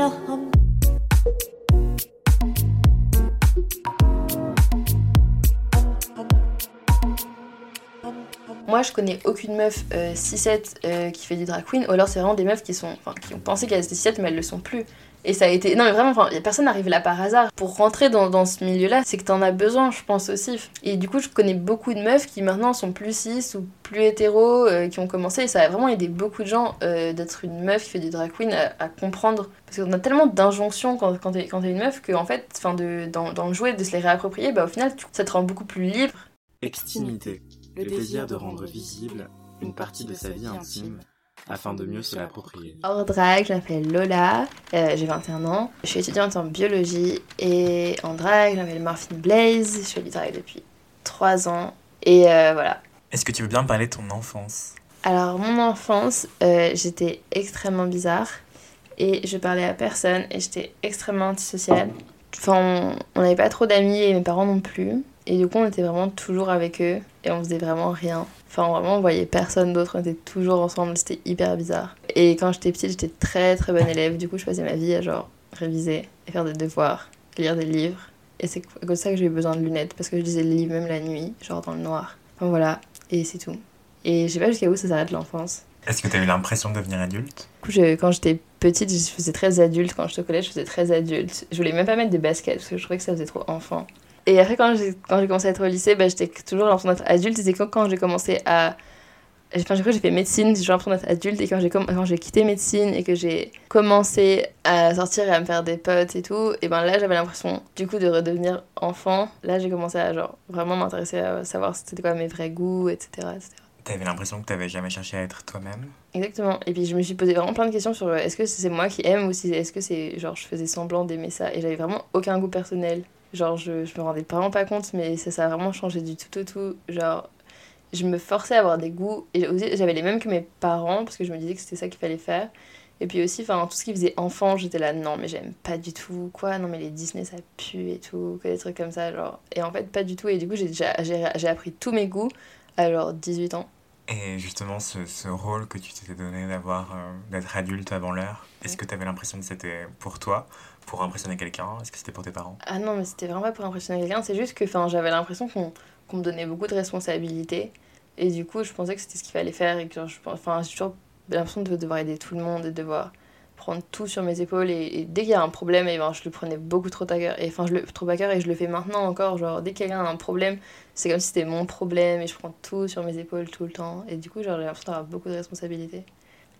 Moi, je connais aucune meuf euh, 6-7 euh, qui fait du drag queen, ou alors c'est vraiment des meufs qui, sont, qui ont pensé qu'elles étaient 6-7 mais elles le sont plus. Et ça a été. Non, mais vraiment, personne n'arrive là par hasard. Pour rentrer dans, ce milieu-là, c'est que t'en as besoin, je pense aussi. Et du coup, je connais beaucoup de meufs qui maintenant sont plus cis ou plus hétéros, euh, qui ont commencé. Et ça a vraiment aidé beaucoup de gens euh, d'être une meuf qui fait du drag queen à comprendre. Parce qu'on a tellement d'injonctions quand, quand t'es une meuf que, en fait, fin de, dans, dans le jouet, de se les réapproprier, bah au final, tu- ça te rend beaucoup plus libre. Extimité, le désir de rendre visible une partie de sa vie intime afin de mieux se l'approprier. Hors drag, je m'appelle Lola, euh, j'ai 21 ans, je suis étudiante en biologie et en drag, je m'appelle Morphine Blaze, je fais du drag depuis 3 ans. Et euh, voilà. Est-ce que tu veux bien me parler de ton enfance? Alors mon enfance, euh, j'étais extrêmement bizarre et je parlais à personne et j'étais extrêmement antisociale. Enfin, on- n'avait pas trop d'amis et mes parents non plus. Et du coup, on était vraiment toujours avec eux et on faisait vraiment rien. Enfin, vraiment, on voyait personne d'autre, on était toujours ensemble, c'était hyper bizarre. Et quand j'étais petite, j'étais très très bonne élève. Du coup, je passais ma vie à genre réviser et faire des devoirs, lire des livres. Et c'est de ça que j'ai eu besoin de lunettes parce que je lisais les livres même la nuit, genre dans le noir. Enfin voilà, et c'est tout. Et je sais pas jusqu'à où ça s'arrête l'enfance. Est-ce que tu as eu l'impression de devenir adulte? Je- quand j'étais petite, je faisais très adulte. Quand j'étais au collège, je faisais très adulte. Je voulais même pas mettre des baskets parce que je trouvais que ça faisait trop enfant. Et après, quand j'ai commencé à être au lycée, bah, j'étais toujours l'impression d'être adulte. C'est quand, quand j'ai commencé à. Enfin, j'ai cru que j'ai fait médecine, j'ai l'impression d'être adulte. Et quand j'ai, quand j'ai quitté médecine et que j'ai commencé à sortir et à me faire des potes et tout, et ben là, j'avais l'impression du coup de redevenir enfant. Là, j'ai commencé à genre vraiment m'intéresser à savoir c'était quoi mes vrais goûts, etc. T'avais l'impression que t'avais jamais cherché à être toi-même Exactement. Et puis je me suis posé vraiment plein de questions sur euh, est-ce que c'est moi qui aime ou si est-ce que c'est genre je faisais semblant d'aimer ça? Et j'avais vraiment aucun goût personnel. Genre je, je me rendais vraiment pas compte mais ça, ça a vraiment changé du tout au tout. Genre je me forçais à avoir des goûts et j'avais les mêmes que mes parents parce que je me disais que c'était ça qu'il fallait faire. Et puis aussi, enfin, tout ce qui faisait enfant, j'étais là, non, mais j'aime pas du tout, quoi, non, mais les Disney, ça pue et tout, que des trucs comme ça, genre. Et en fait, pas du tout. Et du coup, j'ai appris tous mes goûts à genre 18 ans. Et justement, ce, ce rôle que tu t'étais donné d'avoir, euh, d'être adulte avant l'heure, est-ce que t'avais l'impression que c'était pour toi, pour impressionner quelqu'un? Est-ce que c'était pour tes parents? Ah non, mais c'était vraiment pas pour impressionner quelqu'un, c'est juste que j'avais l'impression qu'on me donnait beaucoup de responsabilités. Et du coup, je pensais que c'était ce qu'il fallait faire. Et que genre, je, pense- enfin, j'ai toujours l'impression de devoir aider tout le monde, de devoir prendre tout sur mes épaules. Et, et dès qu'il y a un problème, et ben, je le prenais beaucoup trop à cœur. Et enfin, je le trop à cœur et je le fais maintenant encore. Genre, dès que quelqu'un a un problème, c'est comme si c'était mon problème et je prends tout sur mes épaules tout le temps. Et du coup, genre, j'ai l'impression d'avoir beaucoup de responsabilités.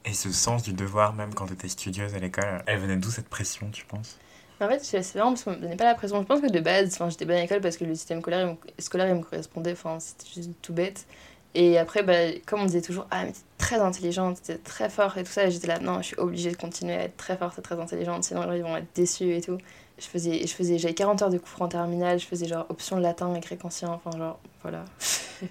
Et ce sens du devoir, même quand t'étais studieuse à l'école, elle venait d'où cette pression, tu penses? En fait, c'est vraiment parce qu'on me donnait pas la pression. Je pense que de base, enfin, j'étais bonne à l'école parce que le système scolaire, il me, scolaire, il me correspondait. Enfin, c'était juste tout bête. Et après, bah, comme on disait toujours, ah, mais t'es très intelligente, t'es très fort et tout ça, et j'étais là, non, je suis obligée de continuer à être très forte et très intelligente, sinon ils vont être déçus et tout. Je faisais, je faisais, j'avais 40 heures de cours en terminale, je faisais genre option latin et grec ancien, enfin, genre, voilà.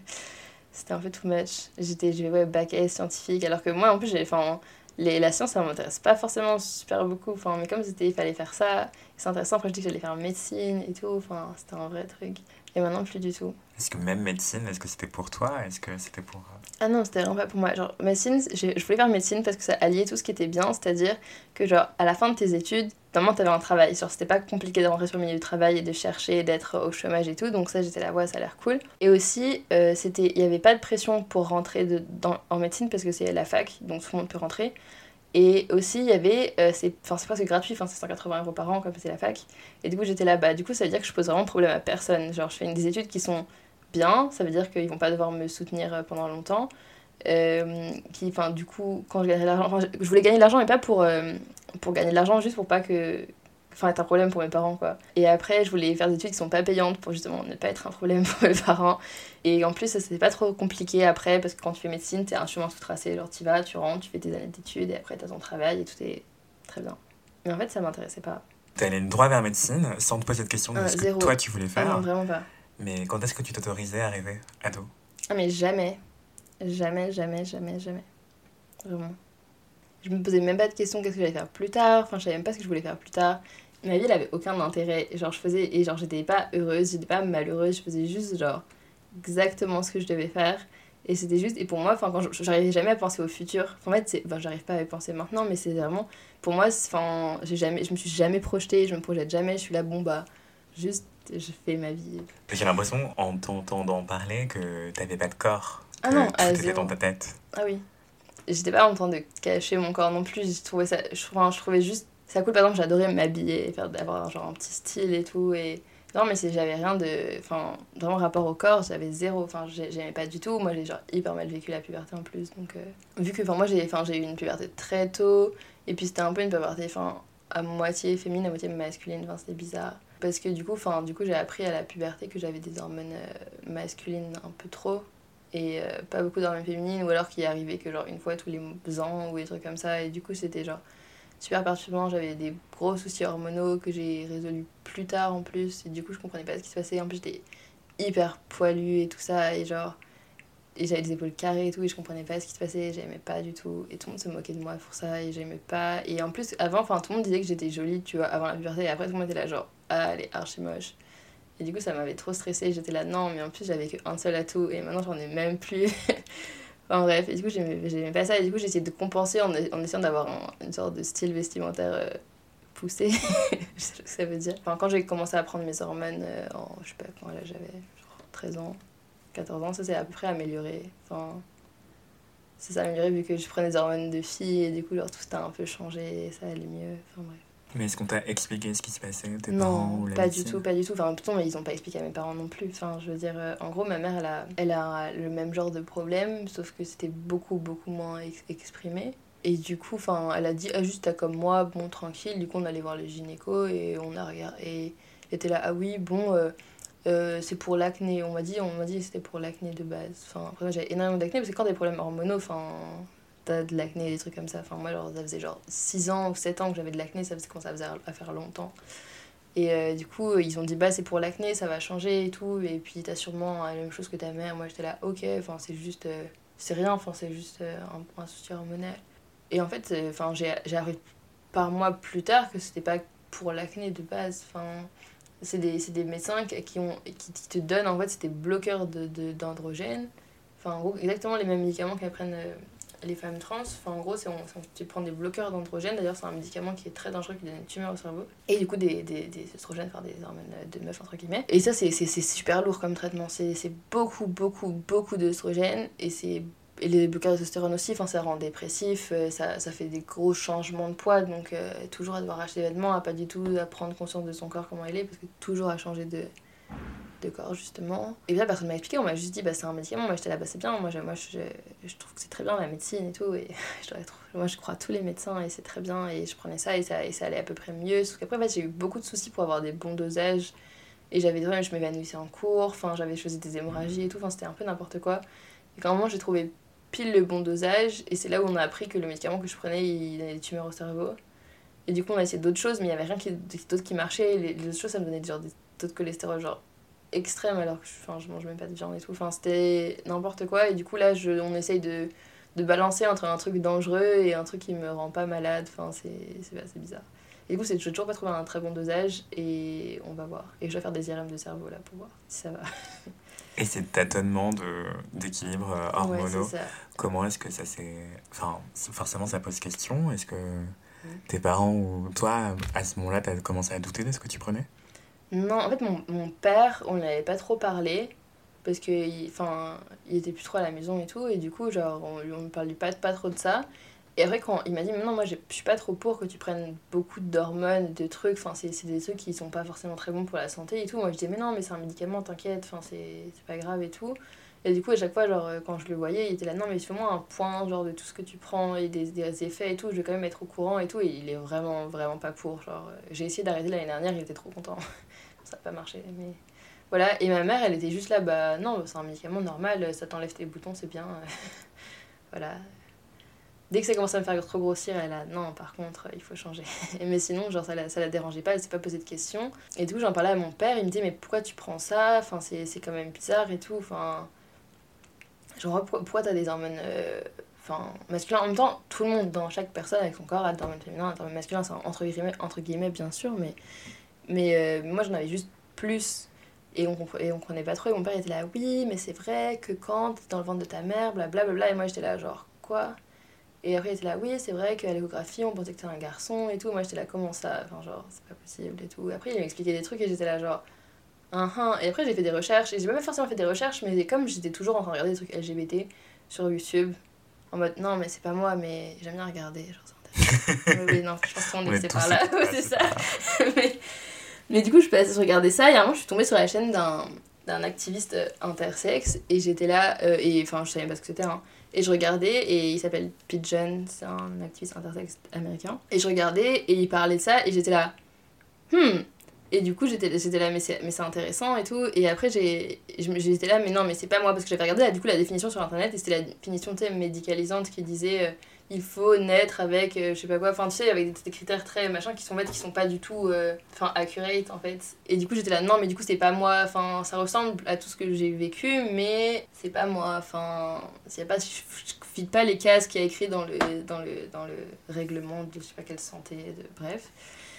C'était un peu too much. J'étais, j'ai ouais, bac S scientifique, alors que moi, en plus, j'ai, enfin, les, la science, ça m'intéresse pas forcément super beaucoup, enfin, mais comme c'était, il fallait faire ça, c'est intéressant, après, je dis que j'allais faire médecine et tout, enfin, c'était un vrai truc. Et maintenant, plus du tout. Est-ce que même médecine, est-ce que c'était pour toi? Est-ce que c'était pour... euh, Ah non, c'était vraiment pas pour moi. Genre, médecine, je voulais faire médecine parce que ça alliait tout ce qui était bien, c'est-à-dire que, genre, à la fin de tes études, normalement, t'avais un travail. Genre, c'était pas compliqué de rentrer sur le milieu du travail et de chercher, d'être au chômage et tout, donc ça, j'étais là, ouais, ça a l'air cool. Et aussi, euh, il y avait pas de pression pour rentrer dans, en médecine parce que c'est la fac, donc tout le monde peut rentrer. Et aussi, il y avait, euh, c'est presque gratuit, c'est 180 euros par an comme c'est la fac. Et du coup, j'étais là, bah, du coup, ça veut dire que je pose vraiment problème à personne. Genre, je fais une, des études qui sont bien, ça veut dire qu'ils vont pas devoir me soutenir euh, pendant longtemps. Euh, qui, enfin, du coup, quand je gagnerai de l'argent, je voulais gagner de l'argent, mais pas pour, euh, pour gagner de l'argent, juste pour pas que. enfin être un problème pour mes parents quoi. Et après je voulais faire des études qui sont pas payantes pour justement ne pas être un problème pour mes parents. Et en plus ça c'était pas trop compliqué après parce que quand tu fais médecine t'es un chemin tout tracé, genre tu vas, tu rentres, tu fais tes années d'études et après t'as ton travail et tout est très bien. Mais en fait ça m'intéressait pas. T'es allé droit vers médecine sans te poser cette question de Euh, ce que toi tu voulais Ah faire. non vraiment pas. Mais quand est-ce que tu t'autorisais à rêver ado? Ah mais jamais. Jamais, jamais, jamais, jamais. Vraiment. Je me posais même pas de questions qu'est-ce que j'allais faire plus tard? Enfin, je savais même pas ce que je voulais faire plus tard. Ma vie, elle avait aucun intérêt. Genre, je faisais. Et genre, j'étais pas heureuse, j'étais pas malheureuse. Je faisais juste, genre, exactement ce que je devais faire. Et c'était juste. Et pour moi, enfin, quand j'arrivais jamais à penser au futur. En fait, c'est. Enfin, j'arrive pas à penser maintenant, mais c'est vraiment. Pour moi, enfin, j'ai jamais. Je me suis jamais projetée, je me projette jamais. Je suis là, bon, bah, juste, je fais ma vie. J'ai l'impression, en t'entendant parler, que t'avais pas de corps. Ah non, tout était dans ta tête. Ah oui. J'étais pas en train de cacher mon corps non plus. Je trouvais ça. Je, enfin, je trouvais juste. Ça cool, par exemple, j'adorais m'habiller faire d'avoir genre un petit style et tout. Et. Non, mais c'est- j'avais rien de. Enfin, vraiment rapport au corps, j'avais zéro. Enfin, j'ai- j'aimais pas du tout. Moi, j'ai genre hyper mal vécu la puberté en plus. Donc, euh, vu que. Enfin, moi, j'ai enfin, j'ai eu une puberté très tôt. Et puis, c'était un peu une puberté. Enfin, à moitié féminine, à moitié masculine. Enfin, c'était bizarre. Parce que du coup, du coup, j'ai appris à la puberté que j'avais des hormones euh, masculines un peu trop et euh, pas beaucoup d'hormones féminines ou alors qu'il arrivait que genre une fois tous les ans ou des trucs comme ça. Et du coup c'était genre super perturbant. J'avais des gros soucis hormonaux que j'ai résolus plus tard en plus. Et du coup je comprenais pas ce qui se passait. En plus j'étais hyper poilue et tout ça. Et genre et j'avais des épaules carrées et tout et je comprenais pas ce qui se passait j'aimais pas du tout et tout le monde se moquait de moi pour ça et j'aimais pas et en plus avant enfin tout le monde disait que j'étais jolie tu vois avant la puberté et après tout le monde était là genre ah elle est archi moche et du coup, ça m'avait trop stressée. J'étais là, non, mais en plus, j'avais qu'un seul atout et maintenant, j'en ai même plus. enfin bref, et du coup, j'aimais pas ça. Et du coup, essayé de compenser en, essayant d'avoir un- une sorte de style vestimentaire euh, poussé. je sais ce que ça veut dire. Quand j'ai commencé à prendre mes hormones, euh, en, je sais pas quand là, j'avais genre 13 ans, 14 ans, ça s'est à peu près amélioré. Enfin, ça s'est amélioré vu que je prenais des hormones de fille et du coup, genre, tout a un peu changé et ça allait mieux. Enfin bref. Mais est-ce qu'on t'a expliqué ce qui se passait tes parents Non, ou la pas du tout, pas du tout. Enfin, pourtant, ils ont pas expliqué à mes parents non plus. Enfin, je veux dire, euh, en gros, ma mère, elle a, elle a le même genre de problème, sauf que c'était beaucoup, beaucoup moins ex- exprimé. Et du coup, enfin, elle a dit, ah, juste, t'as comme moi, bon, tranquille. Du coup, on allait voir le gynéco et on a regardé. Et elle était là, ah oui, bon, euh, euh, c'est pour l'acné. On m'a dit, on m'a dit c'était pour l'acné de base. Enfin, après, moi, j'avais énormément d'acné parce que quand t'as des problèmes hormonaux, enfin, t'as de l'acné, des trucs comme ça. Enfin, moi, genre, ça faisait genre 6 ans ou 7 ans que j'avais de l'acné, ça faisait quand ça faisait à faire longtemps. Et euh, du coup, ils ont dit, bah, c'est pour l'acné, ça va changer et tout. Et puis, t'as sûrement la même chose que ta mère. Moi, j'étais là, ok, enfin, c'est juste. euh, c'est rien, enfin, c'est juste un, un souci hormonal. Et en fait, enfin, j'ai appris par moi plus tard que c'était pas pour l'acné de base. Enfin, c'est des, des médecins qui, ont, qui, te donnent, en fait, c'est des bloqueurs d'androgènes. De, enfin, en gros, exactement les mêmes médicaments qu'apprennent euh, les femmes trans. Enfin, en gros, c'est tu prends des bloqueurs d'androgènes. D'ailleurs, c'est un médicament qui est très dangereux, qui donne une tumeur au cerveau. Et du coup, des, des, des oestrogènes, enfin des hormones de meuf, entre guillemets. Et ça, c'est super lourd comme traitement. C'est c'est beaucoup, beaucoup, beaucoup d'oestrogènes. Et c'est. Et les bloqueurs de testostérone aussi, ça rend dépressif, euh, ça, ça fait des gros changements de poids, donc euh, toujours à devoir acheter des vêtements, à pas du tout à prendre conscience de son corps, comment il est, parce que toujours à changer de, de corps justement. Et bien personne m'a expliqué, on m'a juste dit bah c'est un médicament, moi j'étais là bah c'est bien, moi, je, moi je, je trouve que c'est très bien la médecine et tout, et je moi je crois à tous les médecins et c'est très bien, et je prenais ça et ça, et ça allait à peu près mieux, sauf qu'après en j'ai eu beaucoup de soucis pour avoir des bons dosages, et j'avais je m'évanouissais en cours, j'avais choisi des hémorragies et tout, c'était un peu n'importe quoi. Et quand moment j'ai trouvé pile le bon dosage, et c'est là où on a appris que le médicament que je prenais il donnait des tumeurs au cerveau. Et du coup on a essayé d'autres choses, mais il y avait rien qui- d'autre qui marchait, les, autres choses ça me donnait genre des taux de cholestérol genre extrême alors que je, je mange même pas de viande et tout. Enfin, c'était n'importe quoi. Et du coup, là, on essaye de, de balancer entre un truc dangereux et un truc qui me rend pas malade. Enfin, c'est assez bizarre. Et du coup, je toujours pas trouvé un très bon dosage et on va voir. Et je dois faire des IRM de cerveau là pour voir si ça va. Et ces tâtonnements d'équilibre euh, Ouais, hormonaux, comment est-ce que ça s'est... Enfin, forcément, ça pose question. Est-ce que tes parents ou toi, à ce moment-là, t'as commencé à douter de ce que tu prenais? Non, en fait, mon, mon père, on n'avait pas trop parlé. Parce que enfin, il était plus trop à la maison et tout, et du coup, genre, on on ne parlait pas, pas trop de ça. Et après, quand il m'a dit, mais non, moi, je suis pas trop pour que tu prennes beaucoup d'hormones, de trucs, enfin, c'est des trucs qui sont pas forcément très bons pour la santé et tout. Moi, je disais, mais non, mais c'est un médicament, t'inquiète, enfin, c'est c'est pas grave et tout. Et du coup, à chaque fois, genre, euh, quand je le voyais, il était là, non, mais fais-moi un point, genre, de tout ce que tu prends et des, des effets et tout, je vais quand même être au courant et tout. Et il est vraiment, vraiment pas pour. Genre, euh, j'ai essayé d'arrêter l'année dernière, il était trop content. ça n'a pas marché, mais. Voilà, et ma mère, elle était juste là, bah non, c'est un médicament normal, ça t'enlève tes boutons, c'est bien. voilà. Dès que ça commence à me faire trop grossir, elle a non, par contre, il faut changer. mais sinon, genre, ça la, ça la dérangeait pas, elle s'est pas posé de questions. Et coup, j'en parlais à mon père, il me disait, mais pourquoi tu prends ça? Enfin, c'est quand même bizarre et tout. Enfin, genre, pourquoi t'as des hormones euh, En même temps, tout le monde, dans chaque personne, avec son corps, a des hormones féminins, des hormones masculins, c'est entre guillemets, entre guillemets, bien sûr, mais, mais euh, moi, j'en avais juste plus et on, et comprenait pas trop. Et mon père était là, oui, mais c'est vrai que quand t'es dans le ventre de ta mère, blablabla. Et moi j'étais là, genre, quoi? Et après il était là, oui, c'est vrai qu'à l'échographie, on pensait que un garçon et tout. Moi j'étais là, comment ça? Enfin, genre, c'est pas possible et tout. Après il m'expliquait des trucs et j'étais là, genre, un hein. Et après j'ai fait des recherches. Et j'ai pas forcément fait des recherches, mais comme j'étais toujours en train de regarder des trucs LGBT sur YouTube, en mode, non, mais c'est pas moi, mais j'aime bien regarder. Genre, oui, non, je pense qu'on est par là. c'est ça. mais. Mais du coup, je passais regarder ça et à un moment, je suis tombée sur la chaîne d'un d'un activiste euh, intersexe et j'étais là euh, et enfin je savais pas ce que c'était hein, et je regardais et il s'appelle Pigeon c'est un activiste intersexe américain. Et je regardais et il parlait de ça et j'étais là hmm. Et du coup j'étais là mais c'est intéressant et tout. Et après j'étais là mais non mais c'est pas moi parce que j'avais regardé là, du coup la définition sur internet et c'était la définition médicalisante qui disait euh, il faut naître avec euh, je sais pas quoi enfin tu sais avec des, critères très machin qui sont qui sont pas du tout euh, enfin accurate en fait. Et du coup j'étais là non mais du coup c'est pas moi enfin ça ressemble à tout ce que j'ai vécu mais c'est pas moi enfin c'est pas je, pas les cases qu'il y a écrit dans le dans le dans le règlement de je sais pas quelle santé de bref.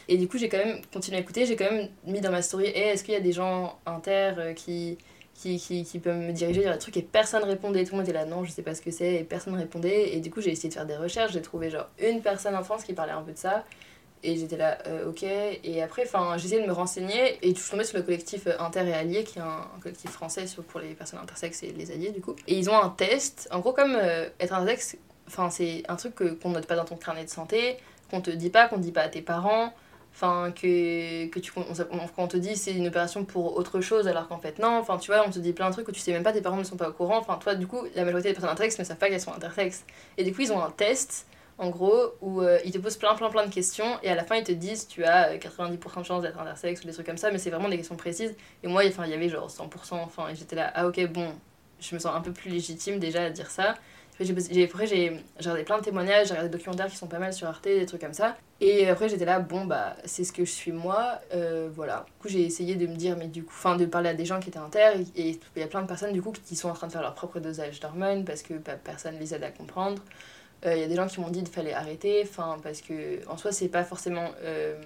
Et du coup j'ai quand même continué à écouter j'ai quand même mis dans ma story est-ce qu'il y a des gens inter euh, qui qui, qui, qui peut me diriger vers des trucs et personne répondait. Tout le monde était là, non, je sais pas ce que c'est, et personne répondait. Et du coup, j'ai essayé de faire des recherches, j'ai trouvé genre une personne en France qui parlait un peu de ça. Et j'étais là, euh, ok. Et après, j'ai essayé de me renseigner et je suis tombée sur le collectif euh, Inter et Alliés, qui est un, collectif français pour les personnes intersexes et les alliés, du coup. Et ils ont un test. En gros, comme euh, être intersexe, c'est un truc qu'on note pas dans ton carnet de santé, qu'on te dit pas, qu'on dit pas à tes parents. Enfin, que, que tu, on, on, te dit c'est une opération pour autre chose alors qu'en fait non. Enfin, tu vois, on te dit plein de trucs où tu sais même pas, tes parents ne sont pas au courant. Enfin, toi, du coup, la majorité des personnes intersexes ne savent pas qu'elles sont intersexes. Et du coup, ils ont un test, en gros, où euh, ils te posent plein, plein, plein de questions et à la fin, ils te disent tu as 90% euh, de chance d'être intersexe ou des trucs comme ça, mais c'est vraiment des questions précises. Et moi, il y avait genre 100%. Enfin, et j'étais là, ah ok, bon, je me sens un peu plus légitime déjà à dire ça. J'ai, après, j'ai regardé plein de témoignages, j'ai regardé des documentaires qui sont pas mal sur Arte, des trucs comme ça. Et après, j'étais là, bon, bah, c'est ce que je suis moi, euh, voilà. Du coup, j'ai essayé de me dire, mais du coup, enfin, de parler à des gens qui étaient inter, et il y a plein de personnes, du coup, qui sont en train de faire leur propre dosage d'hormones parce que bah, personne les aide à comprendre. Euh, il y a des gens qui m'ont dit qu'il fallait arrêter, enfin, parce que en soi, c'est pas forcément. Euh,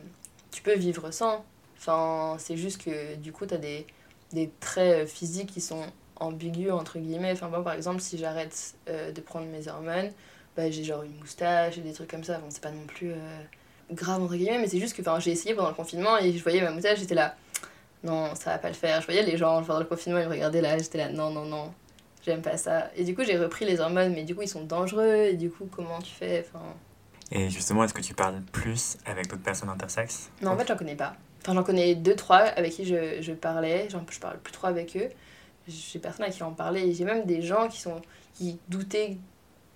tu peux vivre sans. Enfin, c'est juste que du coup, t'as des, des traits physiques qui sont ambigu entre guillemets. Enfin, moi, par exemple, si j'arrête euh, de prendre mes hormones, bah, j'ai genre une moustache et des trucs comme ça. Bon, c'est pas non plus euh, grave entre guillemets, mais c'est juste que j'ai essayé pendant le confinement et je voyais ma moustache, j'étais là, non, ça va pas le faire. Je voyais les gens pendant le confinement, ils me regardaient là, j'étais là, non, non, non, j'aime pas ça. Et du coup, j'ai repris les hormones, mais du coup, ils sont dangereux, et du coup, comment tu fais enfin... Et justement, est-ce que tu parles plus avec d'autres personnes intersexes? Non, en fait, j'en connais pas. Enfin, j'en connais deux, trois avec qui je, je parlais, genre, je parle plus trop avec eux j'ai personne à qui en parler. J'ai même des gens qui, sont, qui doutaient,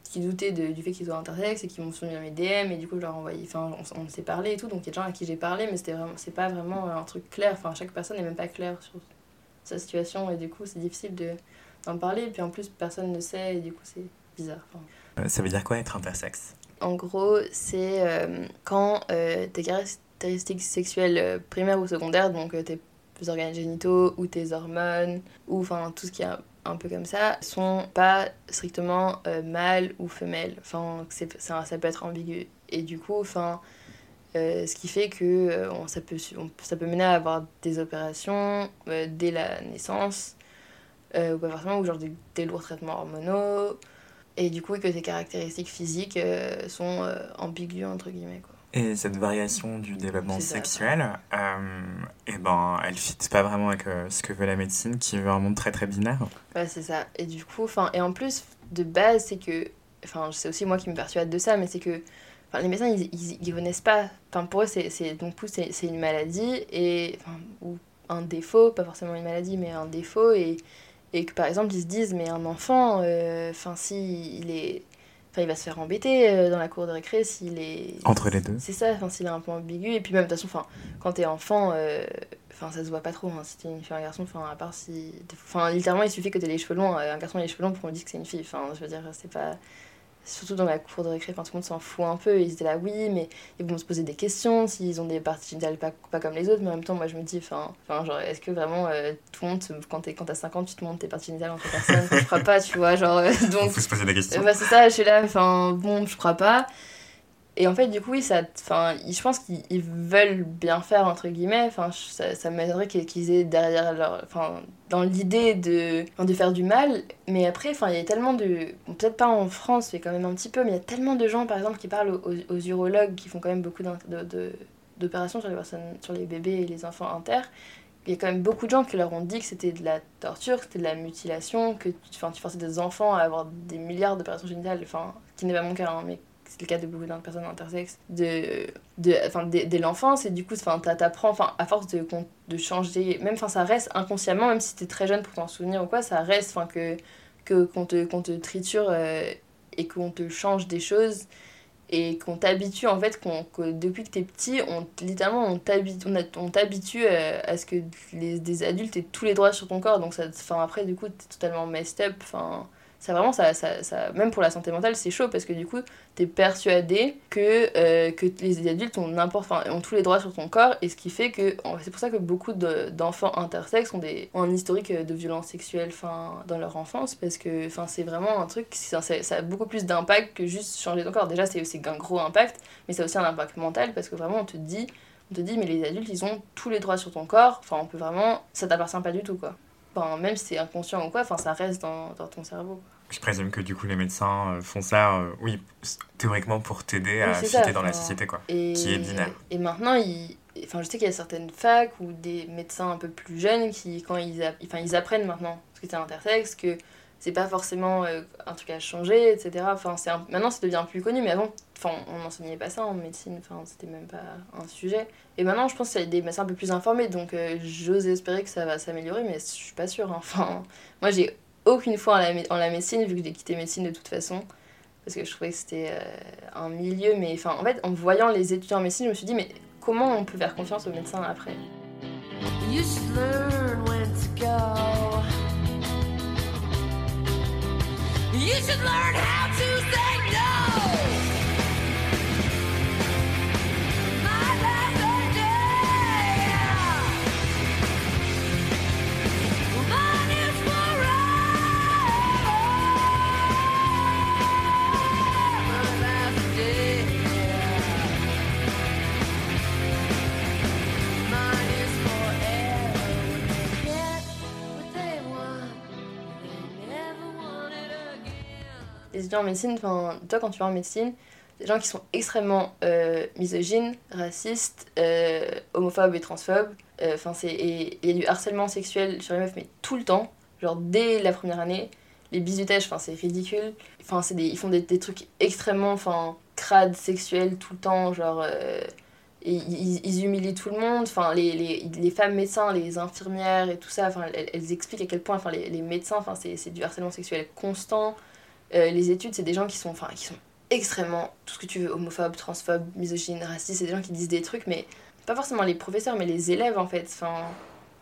qui doutaient de, du fait qu'ils soient intersexes et qui m'ont soumis à mes DM et du coup je leur envoyé, enfin on, on s'est parlé et tout, donc il y a des gens à qui j'ai parlé mais c'était vraiment, c'est pas vraiment un truc clair, enfin chaque personne n'est même pas claire sur sa situation et du coup c'est difficile de, d'en parler. Et puis en plus personne ne sait et du coup c'est bizarre. Euh, ça veut dire quoi être intersexe? En gros c'est euh, quand euh, tes caractéristiques sexuelles primaires ou secondaires, donc tes tes organes génitaux ou tes hormones ou enfin tout ce qui est un peu comme ça sont pas strictement euh, mâle ou femelle enfin ça, ça, peut être ambigu. Et du coup enfin euh, ce qui fait que euh, on, ça, peut, ça peut mener à avoir des opérations dès la naissance ou pas forcément ou genre des, des, lourds traitements hormonaux. Et du coup que tes caractéristiques physiques sont ambiguës entre guillemets quoi et cette variation du développement sexuel, euh, et eh ben, elle ne fit pas vraiment avec euh, ce que veut la médecine, qui veut un monde très très binaire. Ouais, c'est ça. Et du coup, enfin, et en plus, de base, c'est que, enfin, c'est aussi moi qui me persuade de ça, mais c'est que, enfin, les médecins, ils, ils, ils connaissent pas. Enfin, pour eux, c'est, donc c'est, une maladie et, ou un défaut, pas forcément une maladie, mais un défaut et et que par exemple ils se disent mais un enfant euh, enfin si il est enfin il va se faire embêter euh, dans la cour de récré s'il est entre les deux. C'est ça enfin s'il est un peu ambigu. Et puis même de toute façon enfin quand t'es enfant euh, enfin ça se voit pas trop hein, si t'es une fille ou un garçon enfin à part si enfin littéralement il suffit que t'aies les cheveux longs un garçon a les cheveux longs pour qu'on dise que c'est une fille. Enfin je veux dire c'est pas surtout dans la cour de récré, tout le monde s'en fout un peu. Ils étaient là, oui, mais ils vont se poser des questions s'ils ont des parties génitales pas, pas comme les autres. Mais en même temps, moi, je me dis, enfin, genre, est-ce que vraiment euh, tout le monde, quand quand 50, tu te montres tes parties génitales entre personnes? Je crois pas, tu vois, genre. Euh, donc, faut se poser des questions. bah, c'est ça, je suis là, enfin, bon, je crois pas. Et en fait, du coup, oui, ça, enfin, je pense qu'ils veulent bien faire, entre guillemets. Enfin, ça, ça m'aiderait qu'ils aient derrière leur. Enfin, dans l'idée de, de faire du mal. Mais après, il y a tellement de. Peut-être pas en France, mais quand même un petit peu, mais il y a tellement de gens, par exemple, qui parlent aux, urologues, qui font quand même beaucoup d'opérations sur les sur les bébés et les enfants inter. Il y a quand même beaucoup de gens qui leur ont dit que c'était de la torture, que c'était de la mutilation, que enfin, tu forçais des enfants à avoir des milliards d'opérations génitales, enfin, qui n'est pas mon cas, hein, c'est le cas de beaucoup de personnes intersexes, de, de, enfin, dès, l'enfance, et du coup, t'apprends, à force de, de changer, même, ça reste inconsciemment, même si t'es très jeune pour t'en souvenir ou quoi, ça reste, que, qu'on te, qu'on te triture euh, et qu'on te change des choses, et qu'on t'habitue, en fait, qu'on, que depuis que t'es petit, on, littéralement, on t'habitue, on, t'habitue euh, à, ce que les, des adultes aient tous les droits sur ton corps, donc ça, enfin, après, du coup, t'es totalement messed up, enfin ça vraiment ça, ça, ça, même pour la santé mentale c'est chaud parce que du coup t'es persuadé que, euh, que les adultes ont ont tous les droits sur ton corps et ce qui fait que c'est pour ça que beaucoup d'enfants intersexes ont des ont un historique de violence sexuelle fin dans leur enfance parce que c'est vraiment un truc ça, ça a beaucoup plus d'impact que juste changer ton corps. Déjà c'est un gros impact mais ça a aussi un impact mental parce que vraiment on te dit on te dit mais les adultes ils ont tous les droits sur ton corps. Enfin on peut vraiment ça t'appartient pas du tout quoi même si c'est inconscient ou quoi, ça reste dans, dans, ton cerveau. Je présume que du coup les médecins euh, font ça, euh, oui, théoriquement pour t'aider à fitter dans la société, quoi, et, qui est binaire. Et maintenant, il, enfin, je sais qu'il y a certaines facs ou des médecins un peu plus jeunes qui, quand ils, enfin, ils apprennent maintenant, parce que c'est intersexe, que c'est pas forcément euh, un truc à changer, etc. Enfin, c'est Maintenant, ça devient plus connu, mais avant, enfin, on n'enseignait pas ça en médecine, enfin, c'était même pas un sujet. Et maintenant, je pense qu'il y a des médecins un peu plus informés, donc euh, j'ose espérer que ça va s'améliorer, mais je suis pas sûre. Hein. Enfin, moi, j'ai aucune foi en la, médecine, vu que j'ai quitté médecine de toute façon, parce que je trouvais que c'était euh, un milieu, mais enfin, en fait, en voyant les étudiants en médecine, je me suis dit, mais comment on peut faire confiance aux médecins après? You You should learn how étudiants en médecine, enfin, toi quand tu vas en médecine, des gens qui sont extrêmement euh, misogynes, racistes, euh, homophobes et transphobes. Euh, enfin, c'est il y a du harcèlement sexuel sur les meufs, mais tout le temps, genre dès la première année. Les bisutages, enfin, c'est ridicule. Enfin, c'est des, ils font des, trucs extrêmement, enfin, crades, sexuels tout le temps, genre. Ils, ils, humilient tout le monde, enfin, les, les, les, femmes médecins, les infirmières et tout ça, enfin, elles, elles expliquent à quel point enfin, les, les médecins, enfin, c'est du harcèlement sexuel constant. Euh, les études, c'est des gens qui sont, enfin, qui extrêmement, tout ce que tu veux, homophobes, transphobes, misogynes, racistes, c'est des gens qui disent des trucs, mais pas forcément les professeurs, mais les élèves en fait.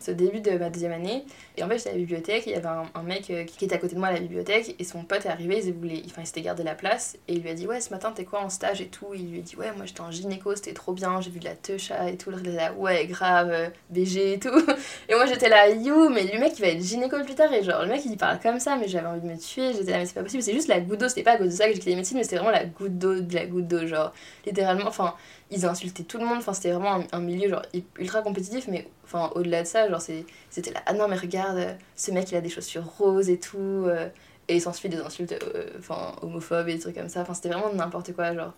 Au début de ma deuxième année. Et en fait, j'étais à la bibliothèque, il y avait un, mec euh, qui, était à côté de moi à la bibliothèque, et son pote est arrivé, il, voulait, enfin, il s'était gardé la place, et il lui a dit Ouais, ce matin, t'es quoi en stage et tout? Il lui a dit Ouais, moi j'étais en gynéco, c'était trop bien, j'ai vu de la techa et tout. Le là, Ouais, grave, euh, BG et tout. Et moi j'étais là, You, mais le mec il va être gynéco plus tard, et genre, le mec il parle comme ça, mais j'avais envie de me tuer, j'étais là, mais c'est pas possible, c'est juste la goutte d'eau, c'était pas à cause de ça que j'ai quitté médecine, mais c'était vraiment la goutte d'eau de la goutte d'eau, genre, littéralement, enfin ils insultaient tout le monde, enfin c'était vraiment un, milieu genre ultra compétitif, mais enfin au-delà de ça, genre c'était là, ah non mais regarde, ce mec il a des chaussures roses et tout, euh, et il s'ensuit des insultes euh, enfin homophobes et des trucs comme ça, enfin c'était vraiment n'importe quoi, genre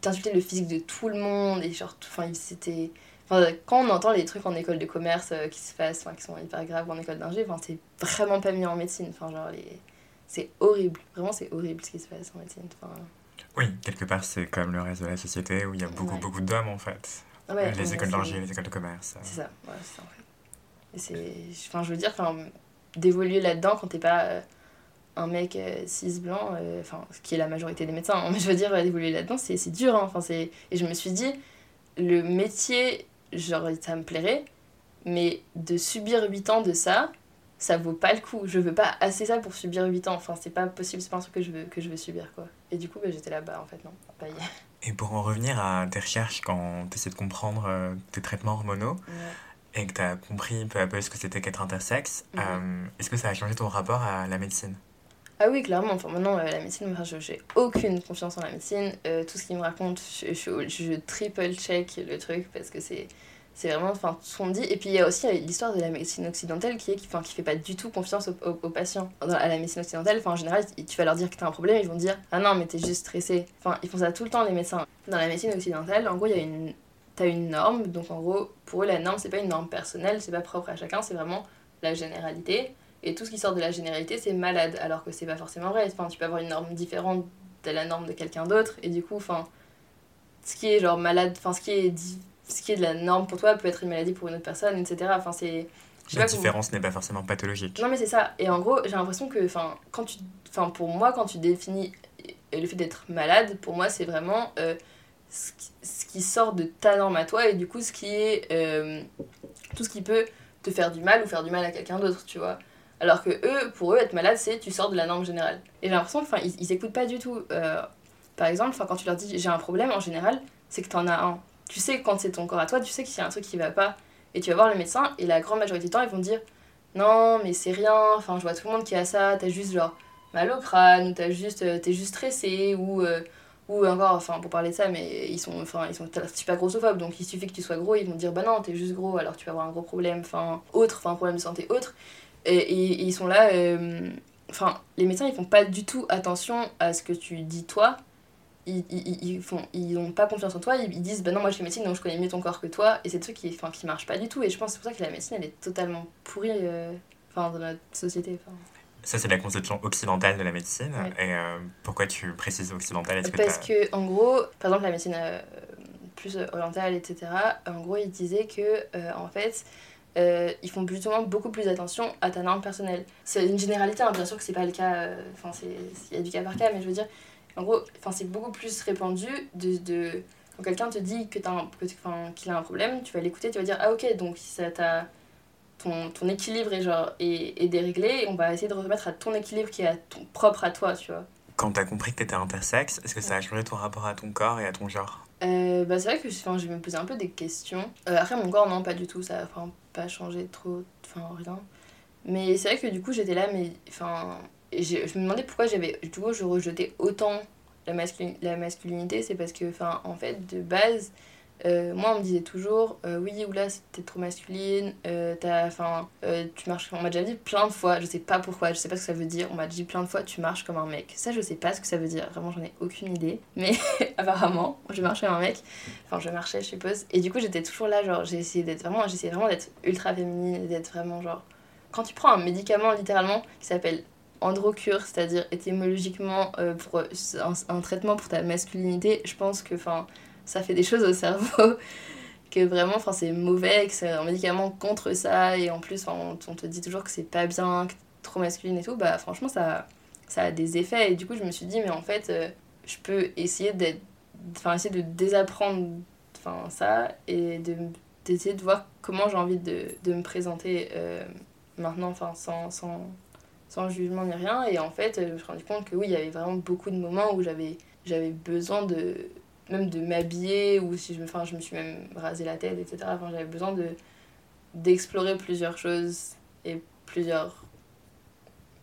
t'insultais le physique de tout le monde, et genre, enfin c'était... Enfin, quand on entend les trucs en école de commerce euh, qui se passent, qui sont hyper graves en école d'ingé, enfin, c'est vraiment pas mieux en médecine. Enfin, genre, les... c'est horrible. Vraiment, c'est horrible ce qui se passe en médecine. Enfin, oui, quelque part, c'est comme le reste de la société où il y a beaucoup, beaucoup d'hommes, en fait. Euh, les écoles d'ingé, les écoles de commerce. C'est ça, ouais, c'est ça, en fait. Et c'est... Enfin, je veux dire, enfin, d'évoluer là-dedans quand t'es pas euh, un mec euh, cis blanc, euh, enfin, ce qui est la majorité des médecins, hein, mais je veux dire, euh, d'évoluer là-dedans, c'est c'est dur. hein, Enfin, c'est et je me suis dit, le métier, genre, ça me plairait, mais de subir 8 ans de ça, ça vaut pas le coup. Je veux pas assez ça pour subir 8 ans. Enfin, c'est pas possible, c'est pas un truc que je veux, que je veux subir, quoi. Et du coup, bah, j'étais là, bah, en fait, non, pas y Et pour en revenir à tes recherches quand tu essaies de comprendre euh, tes traitements hormonaux Ouais. et que tu as compris peu à peu ce que c'était qu'être intersexe, euh, est-ce que ça a changé ton rapport à la médecine? Ah oui, clairement. Enfin, maintenant, euh, la médecine, enfin, je- j'ai aucune confiance en la médecine. Tout ce qu'ils me racontent, je, je, je triple check le truc parce que c'est. C'est vraiment enfin, tout ce qu'on dit. Et puis il y a aussi euh, l'histoire de la médecine occidentale qui est qui, qui fait pas du tout confiance aux, aux- aux patients. Dans- à la médecine occidentale, en général, tu vas leur dire que t'as un problème, ils vont dire Ah non, mais t'es juste stressé. Enfin, ils font ça tout le temps, les médecins. Dans la médecine occidentale, en gros, il y a une. T'as une norme, donc en gros, pour eux, la norme, c'est pas une norme personnelle, c'est pas propre à chacun, c'est vraiment la généralité. Et tout ce qui sort de la généralité, c'est malade, alors que c'est pas forcément vrai. Enfin, tu peux avoir une norme différente de la norme de quelqu'un d'autre, et du coup, enfin, ce qui est genre malade, enfin, ce qui est, ce qui est de la norme pour toi peut être une maladie pour une autre personne, etc. Enfin, c'est. La pas différence n'est pas forcément pathologique. non mais c'est ça. Et en gros, j'ai l'impression que, enfin, quand tu, enfin, pour moi, quand tu définis le fait d'être malade, pour moi, c'est vraiment euh, ce, qui, ce qui sort de ta norme à toi et du coup, ce qui est euh, tout ce qui peut te faire du mal ou faire du mal à quelqu'un d'autre, tu vois. Alors que eux, pour eux, être malade, c'est tu sors de la norme générale. Et j'ai l'impression que, enfin, ils, ils écoutent pas du tout. Euh, par exemple, quand tu leur dis j'ai un problème, en général, c'est que t'en as un. Tu sais quand c'est ton corps à toi, tu sais qu'il y a un truc qui va pas. Et tu vas voir le médecin et la grande majorité du temps, ils vont dire non mais c'est rien enfin je vois tout le monde qui a ça t'as juste genre mal au crâne ou t'as juste euh, t'es juste stressé ou euh, ou encore enfin pour parler de ça mais ils sont enfin ils sont super grossophobes donc il suffit que tu sois gros ils vont dire bah non t'es juste gros alors tu vas avoir un gros problème enfin autre enfin problème de santé autre et ils sont là euh, enfin les médecins ils font pas du tout attention à ce que tu dis toi ils, ils, ils font ils ont pas confiance en toi ils, ils disent bah non moi je fais médecine donc je connais mieux ton corps que toi et c'est des trucs qui enfin qui marchent pas du tout et je pense que c'est pour ça que la médecine elle est totalement pourrie euh, enfin dans notre société enfin. Ça, c'est la conception occidentale de la médecine. Ouais. Et euh, pourquoi tu précises occidentale? Que Parce que, en gros, par exemple, la médecine euh, plus orientale, etc., en gros, ils disaient que, euh, en fait, euh, ils font justement beaucoup plus attention à ta norme personnelle. C'est une généralité, hein, bien sûr que c'est pas le cas, euh, enfin, c'est il y a du cas par cas, mais je veux dire, en gros, c'est beaucoup plus répandu de. de quand quelqu'un te dit que qu'il a un problème, tu vas l'écouter, tu vas dire Ah, ok, donc ça t'a ton, ton équilibre est, genre, est, est déréglé on va essayer de remettre à ton équilibre qui est à ton, propre à toi, tu vois. Quand t'as compris que t'étais intersexe, est-ce que ça a changé ton rapport à ton corps et à ton genre? Euh, bah, c'est vrai que enfin, je me posais un peu des questions. Euh, après, mon corps, non, pas du tout. Ça a pas changé trop. Enfin, rien. Mais c'est vrai que du coup, j'étais là, mais. Enfin. J'ai- Je me demandais pourquoi j'avais. Du coup, je rejetais autant la, masculi- la masculinité. C'est parce que, enfin, en fait, de base. euh, moi, on me disait toujours, euh, oui, oula, t'es trop masculine, euh, euh, tu marches. On m'a déjà dit plein de fois, je sais pas pourquoi, je sais pas ce que ça veut dire. On m'a dit plein de fois, tu marches comme un mec. Ça, je sais pas ce que ça veut dire. Vraiment, j'en ai aucune idée. Mais apparemment, je marche comme un mec. Enfin, je marchais, je suppose. Et du coup, j'étais toujours là, genre, j'ai essayé d'être vraiment, j'essayais vraiment d'être ultra féminine, d'être vraiment genre. Quand tu prends un médicament littéralement qui s'appelle androcure, c'est-à-dire étymologiquement euh, pour euh, un, traitement pour ta masculinité, je pense que, ça fait des choses au cerveau que vraiment, c'est mauvais, que c'est un médicament contre ça, et en plus, on, te dit toujours que c'est pas bien, que trop masculine et tout, bah franchement, ça, ça a des effets. Et du coup, je me suis dit, mais en fait, euh, je peux essayer d'être enfin essayer de désapprendre enfin ça et de d'essayer de voir comment j'ai envie de, de me présenter maintenant enfin sans, sans sans jugement ni rien et en fait je me suis rendu compte que oui il y avait vraiment beaucoup de moments où j'avais j'avais besoin de même de m'habiller ou si je me enfin je me suis même rasé la tête etc enfin j'avais besoin de d'explorer plusieurs choses et plusieurs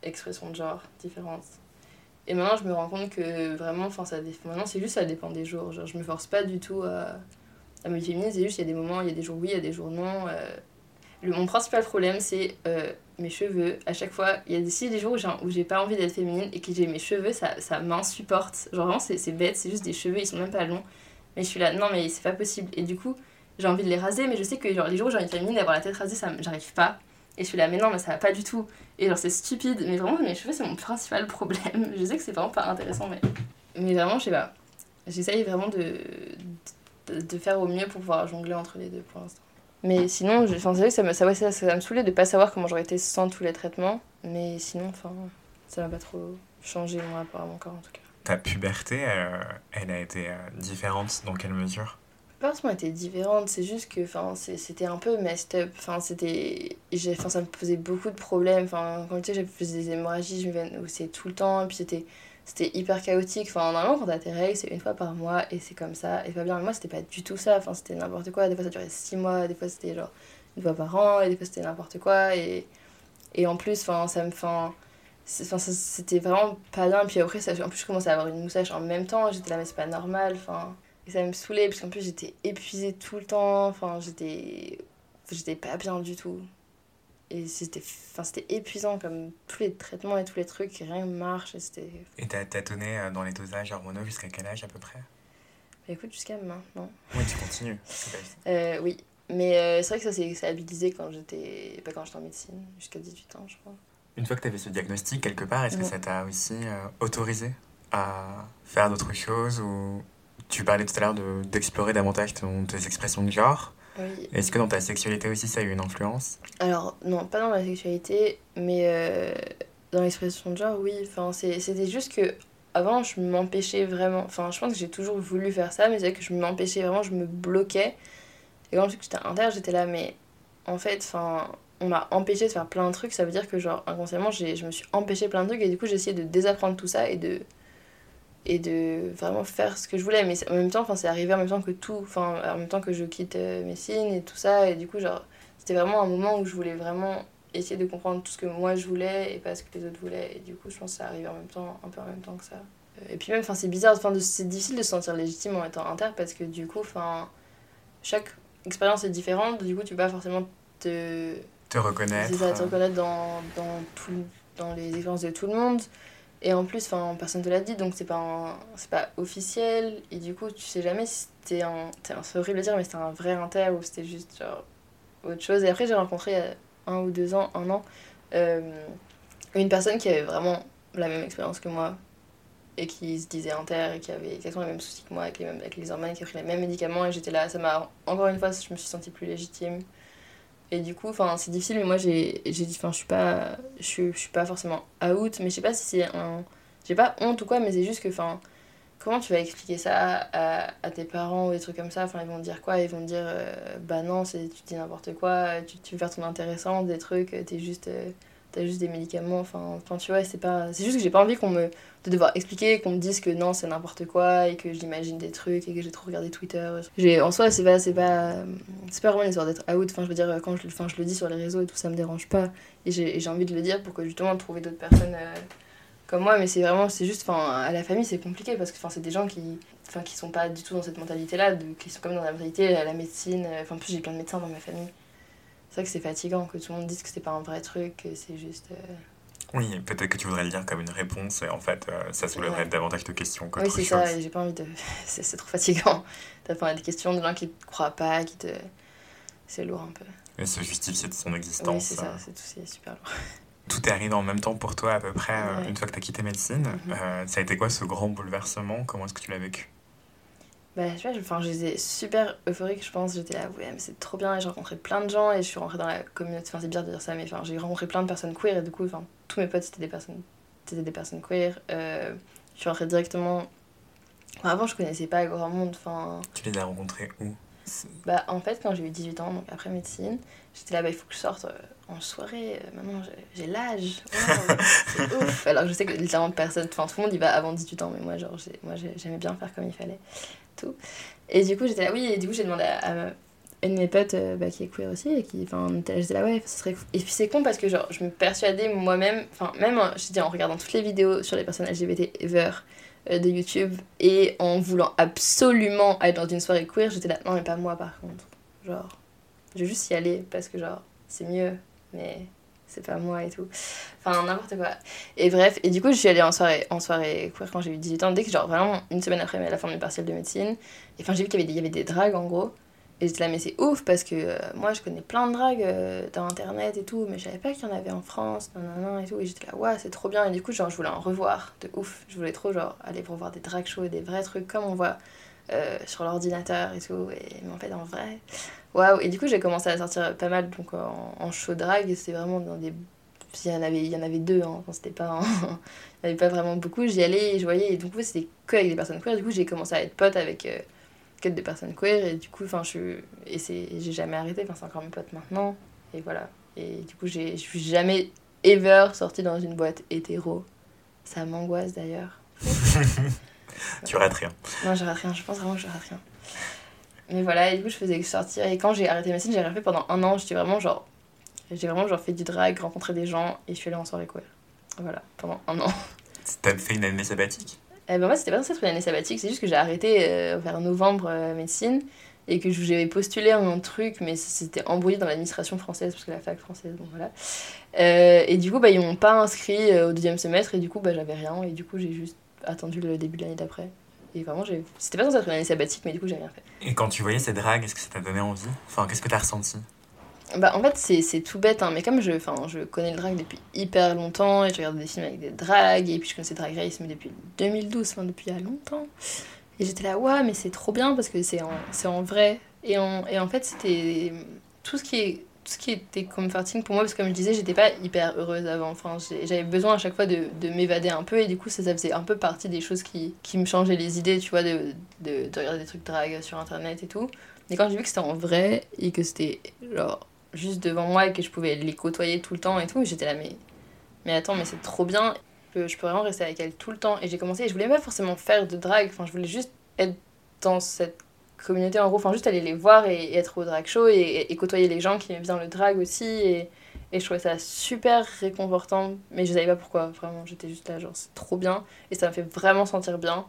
expressions de genre différentes et maintenant, je me rends compte que vraiment, enfin, ça maintenant, c'est juste, ça dépend des jours. Genre, je me force pas du tout à, à me féminiser. C'est juste, il y a des moments, il y a des jours oui, il y a des jours non. euh. Le, mon principal problème, c'est euh, mes cheveux. À chaque fois, il y a des, des jours où j'ai, pas envie d'être féminine et que j'ai mes cheveux, ça, ça m'insupporte. Genre, vraiment, c'est, bête, c'est juste des cheveux, ils sont même pas longs. Mais je suis là, non, mais c'est pas possible. Et du coup, j'ai envie de les raser, mais je sais que genre, les jours où j'ai envie de féminine, d'avoir la tête rasée, ça, j'arrive pas. Et je suis là, mais non, mais ça va pas du tout. Et genre, c'est stupide, mais vraiment, mes cheveux, c'est mon principal problème. Je sais que c'est vraiment pas intéressant, mais. Mais vraiment, je sais pas. J'essaye vraiment de, de, de faire au mieux pour pouvoir jongler entre les deux pour l'instant. Mais sinon, je- enfin, c'est vrai que ça me, ça, ouais, ça, ça me saoulait de pas savoir comment j'aurais été sans tous les traitements. Mais sinon, enfin, ça m'a pas trop changé mon rapport à mon corps en tout cas. Ta puberté, euh, elle a été euh, différente dans quelle mesure? Pas forcément été différente, c'est juste que c'était un peu messed up. Enfin, c'était, j'ai- enfin, ça me posait beaucoup de problèmes. Enfin, quand tu sais, j'avais des hémorragies, je me c'est tout le temps. Et puis c'était, c'était hyper chaotique. Enfin, normalement, quand t'as tes règles, c'est une fois par mois et c'est comme ça. Et pas bien. Mais moi, c'était pas du tout ça. Enfin, c'était n'importe quoi. Des fois, ça durait 6 mois. Des fois, c'était genre une fois par an. Et des fois, c'était n'importe quoi. Et, et en plus, enfin, ça me. Enfin, c'était vraiment pas bien. Puis après, ça, en plus, je commençais à avoir une moustache en même temps. J'étais là, mais c'est pas normal. Enfin. Et ça me saoulait, parce qu'en plus j'étais épuisée tout le temps, enfin j'étais j'étais pas bien du tout. Et c'était enfin, c'était épuisant, comme tous les traitements et tous les trucs, rien ne marche. Et c'était. Et t'as tâtonné euh, dans les dosages hormonaux jusqu'à quel âge à peu près? Bah, écoute, jusqu'à maintenant. Oui, tu continues. Euh, oui, mais euh, c'est vrai que ça s'est stabilisé quand j'étais. Pas quand j'étais en médecine, jusqu'à 18 ans, je crois. Une fois que tu avais ce diagnostic quelque part, est-ce que ça t'a aussi euh, autorisé à faire d'autres choses ou tu parlais tout à l'heure de- d'explorer davantage ton- tes expressions de genre? Oui. Est-ce que dans ta sexualité aussi ça a eu une influence? Alors, non, pas dans la sexualité, mais euh, dans l'expression de genre, oui. Enfin, c'était juste que avant, je m'empêchais vraiment. Enfin, je pense que j'ai toujours voulu faire ça, mais c'est vrai que je m'empêchais vraiment, je me bloquais. Et quand j'étais inter, j'étais là, mais en fait, enfin, on m'a empêché de faire plein de trucs. Ça veut dire que, genre, inconsciemment, j'ai- je me suis empêché plein de trucs, et du coup, j'ai essayé de désapprendre tout ça et de et de vraiment faire ce que je voulais. Mais en même temps enfin c'est arrivé en même temps que tout enfin en même temps que je quitte euh, Messine et tout ça. Et du coup genre c'était vraiment un moment où je voulais vraiment essayer de comprendre tout ce que moi je voulais et pas ce que les autres voulaient. Et du coup je pense que ça arrivait en même temps un peu en même temps que ça. Euh, et puis même enfin c'est bizarre enfin c'est difficile de se sentir légitime en étant inter parce que du coup enfin chaque expérience est différente. Du coup tu peux pas forcément te Te reconnaître ça, te euh, reconnaître dans, dans, tout, dans les expériences de tout le monde. Et en plus, personne te l'a dit, donc c'est pas, pas officiel. Et du coup, tu sais jamais si c'était un. C'est horrible de dire, mais c'était un vrai inter ou c'était juste autre chose. Et après, j'ai rencontré il y a un ou deux ans, un an, euh, une personne qui avait vraiment la même expérience que moi et qui se disait inter et qui avait exactement les mêmes soucis que moi avec les, mêmes, avec les hormones, qui a pris les mêmes médicaments. Et j'étais là, ça m'a. Encore une fois, je me suis sentie plus légitime. Et du coup, c'est difficile, mais moi, j'ai dit, enfin, je suis pas, je suis, suis pas forcément out, mais je sais pas si c'est un, j'ai pas honte ou quoi, mais c'est juste que, enfin, comment tu vas expliquer ça à, à tes parents ou des trucs comme ça, enfin, ils vont dire quoi? Ils vont dire, euh, bah non, tu dis n'importe quoi, tu, tu veux faire ton intéressant, des trucs, t'es juste, euh, t'as juste des médicaments, enfin, tu vois, c'est pas, c'est juste que j'ai pas envie qu'on me, de devoir expliquer, qu'on me dise que non, c'est n'importe quoi et que j'imagine des trucs et que j'ai trop regardé Twitter. J'ai, en soi, c'est pas, c'est pas, c'est pas vraiment une histoire d'être out. Enfin, je veux dire, quand je, enfin, je le dis sur les réseaux et tout, ça me dérange pas. Et j'ai, envie de le dire pour que justement trouver d'autres personnes euh, comme moi. Mais c'est vraiment, c'est juste, enfin, à la famille, c'est compliqué parce que, enfin, c'est des gens qui, enfin, qui sont pas du tout dans cette mentalité-là, qui sont comme dans la mentalité, la médecine. euh, Enfin, en plus, j'ai plein de médecins dans ma famille. C'est vrai que c'est fatigant que tout le monde dise que c'est pas un vrai truc, que c'est juste. euh, Oui, peut-être que tu voudrais le dire comme une réponse et en fait euh, ça soulèverait Ouais. davantage de questions Oui, c'est ça, j'ai pas envie de. c'est, c'est trop fatigant. T'as pas des questions de gens qui te croient pas, qui te. C'est lourd un peu. Et se justifier de son Oui, existence. c'est euh, ça, c'est tout, c'est super lourd. Tout est arrivé en même temps pour toi à peu près euh, une fois que tu as quitté médecine. Mhm. Euh, ça a été quoi ce grand bouleversement? Comment est-ce que tu l'as vécu? Bah, je sais pas, je- enfin, j'étais super euphorique, je pense. J'étais là, ouais, mais c'est trop bien. Et j'ai rencontré plein de gens et je suis rentrée dans la communauté. Enfin, c'est bizarre de dire ça, mais enfin, j'ai rencontré plein de personnes queer et du coup, enfin, tous mes potes, c'était des personnes, c'était des personnes queer. Euh, je suis rentrée directement. Enfin, avant, je connaissais pas grand monde. Enfin, Tu les as rencontrés où? Bah, en fait, quand j'ai eu 18 ans, donc après médecine, j'étais là, bah, il faut que je sorte euh, en soirée. Euh, maintenant, j'ai- l'âge. Wow, c'est ouf. Alors, je sais que littéralement personne, enfin, tout le monde y va avant 18 ans, mais moi, genre, j'ai- moi, j'ai- j'aimais bien faire comme il fallait. Et du coup, j'étais là, oui, et du coup, j'ai demandé à, une de mes potes euh, bah, qui est queer aussi, et qui, enfin, j'étais là, ouais, ce serait. Et puis, c'est con parce que, genre, je me persuadais moi-même, enfin, même, en regardant toutes les vidéos sur les personnes LGBT ever euh, de YouTube et en voulant absolument être dans une soirée queer, j'étais là, non, mais pas moi par contre. Genre, je vais juste y aller parce que, genre, c'est mieux, mais c'est pas moi et tout. Enfin, n'importe quoi. Et bref, et du coup, je suis allée en soirée, en soirée quand j'ai eu 18 ans, dès que, genre, vraiment une semaine après la fin de mes partiels de médecine. Et enfin, j'ai vu qu'il y avait des, il y avait des dragues en gros. Et j'étais là, mais c'est ouf parce que euh, moi je connais plein de dragues euh, dans internet et tout, mais je savais pas qu'il y en avait en France, nanana et tout. Et j'étais là, ouais, c'est trop bien. Et du coup, genre, je voulais en revoir de ouf. Je voulais trop, genre, aller pour voir des drag shows et des vrais trucs comme on voit euh, sur l'ordinateur et tout. Et, mais en fait, en vrai, waouh. Et du coup, j'ai commencé à sortir pas mal donc, en, show drag. C'était vraiment dans des. Il y en avait, il y en avait deux, hein. c'était pas. il n'y avait pas vraiment beaucoup. J'y allais et je voyais. Et donc, c'était que avec des personnes queer. Du coup, j'ai commencé à être pote avec. Euh, que des personnes queer. Et du coup, enfin, je. Et j'ai jamais arrêté. Enfin, c'est encore mes potes maintenant. Et voilà. Et du coup, je suis jamais ever sortie dans une boîte hétéro. Ça m'angoisse d'ailleurs. tu rates rien. Non, je rate rien. Je pense vraiment que je rate rien. Mais voilà, et du coup, je faisais sortir. Et quand j'ai arrêté médecine, j'ai rien fait pendant un an. J'étais vraiment genre. J'ai vraiment genre fait du drag, rencontré des gens et je suis allée en soirée queer. Voilà, pendant un an. T'as fait une année sabbatique? Eh ben moi, c'était pas censé être une année sabbatique, c'est juste que j'ai arrêté euh, vers novembre euh, médecine et que j'avais postulé un truc, mais c'était embrouillé dans l'administration française, parce que la fac française, bon voilà. Euh, et du coup, bah, ils m'ont pas inscrit euh, au deuxième semestre, et du coup, bah, j'avais rien, et du coup, j'ai juste attendu le début de l'année d'après. Et vraiment, c'était pas censé être une année sabbatique, mais du coup, j'ai rien fait. Et quand tu voyais ces dragues, est-ce que ça t'a donné envie? Enfin, qu'est-ce que t'as ressenti? Bah, en fait, c'est tout bête, hein, mais comme je, je connais le drag depuis hyper longtemps, et je regarde des films avec des dragues, et puis je connaissais Drag Race mais depuis 2012, enfin depuis il y a longtemps. Et j'étais là, ouais, mais c'est trop bien parce que c'est en, en vrai. Et en, et en fait, c'était tout ce qui est tout ce qui était comforting pour moi parce que comme je disais j'étais pas hyper heureuse avant. Enfin j'avais besoin à chaque fois de, de m'évader un peu et du coup ça, faisait un peu partie des choses qui, me changeaient les idées tu vois de, de, de regarder des trucs drag sur internet et tout. Et quand j'ai vu que c'était en vrai et que c'était juste devant moi et que je pouvais les côtoyer tout le temps et tout j'étais là mais mais attends mais c'est trop bien. Je peux vraiment rester avec elle tout le temps. Et j'ai commencé, et je voulais pas forcément faire de drag, enfin, je voulais juste être dans cette communauté en gros, enfin, juste aller les voir et, être au drag show et, côtoyer les gens qui aiment bien le drag aussi. Et, et je trouvais ça super réconfortant, mais je savais pas pourquoi, vraiment, j'étais juste là, genre, c'est trop bien. Et ça m'a fait vraiment sentir bien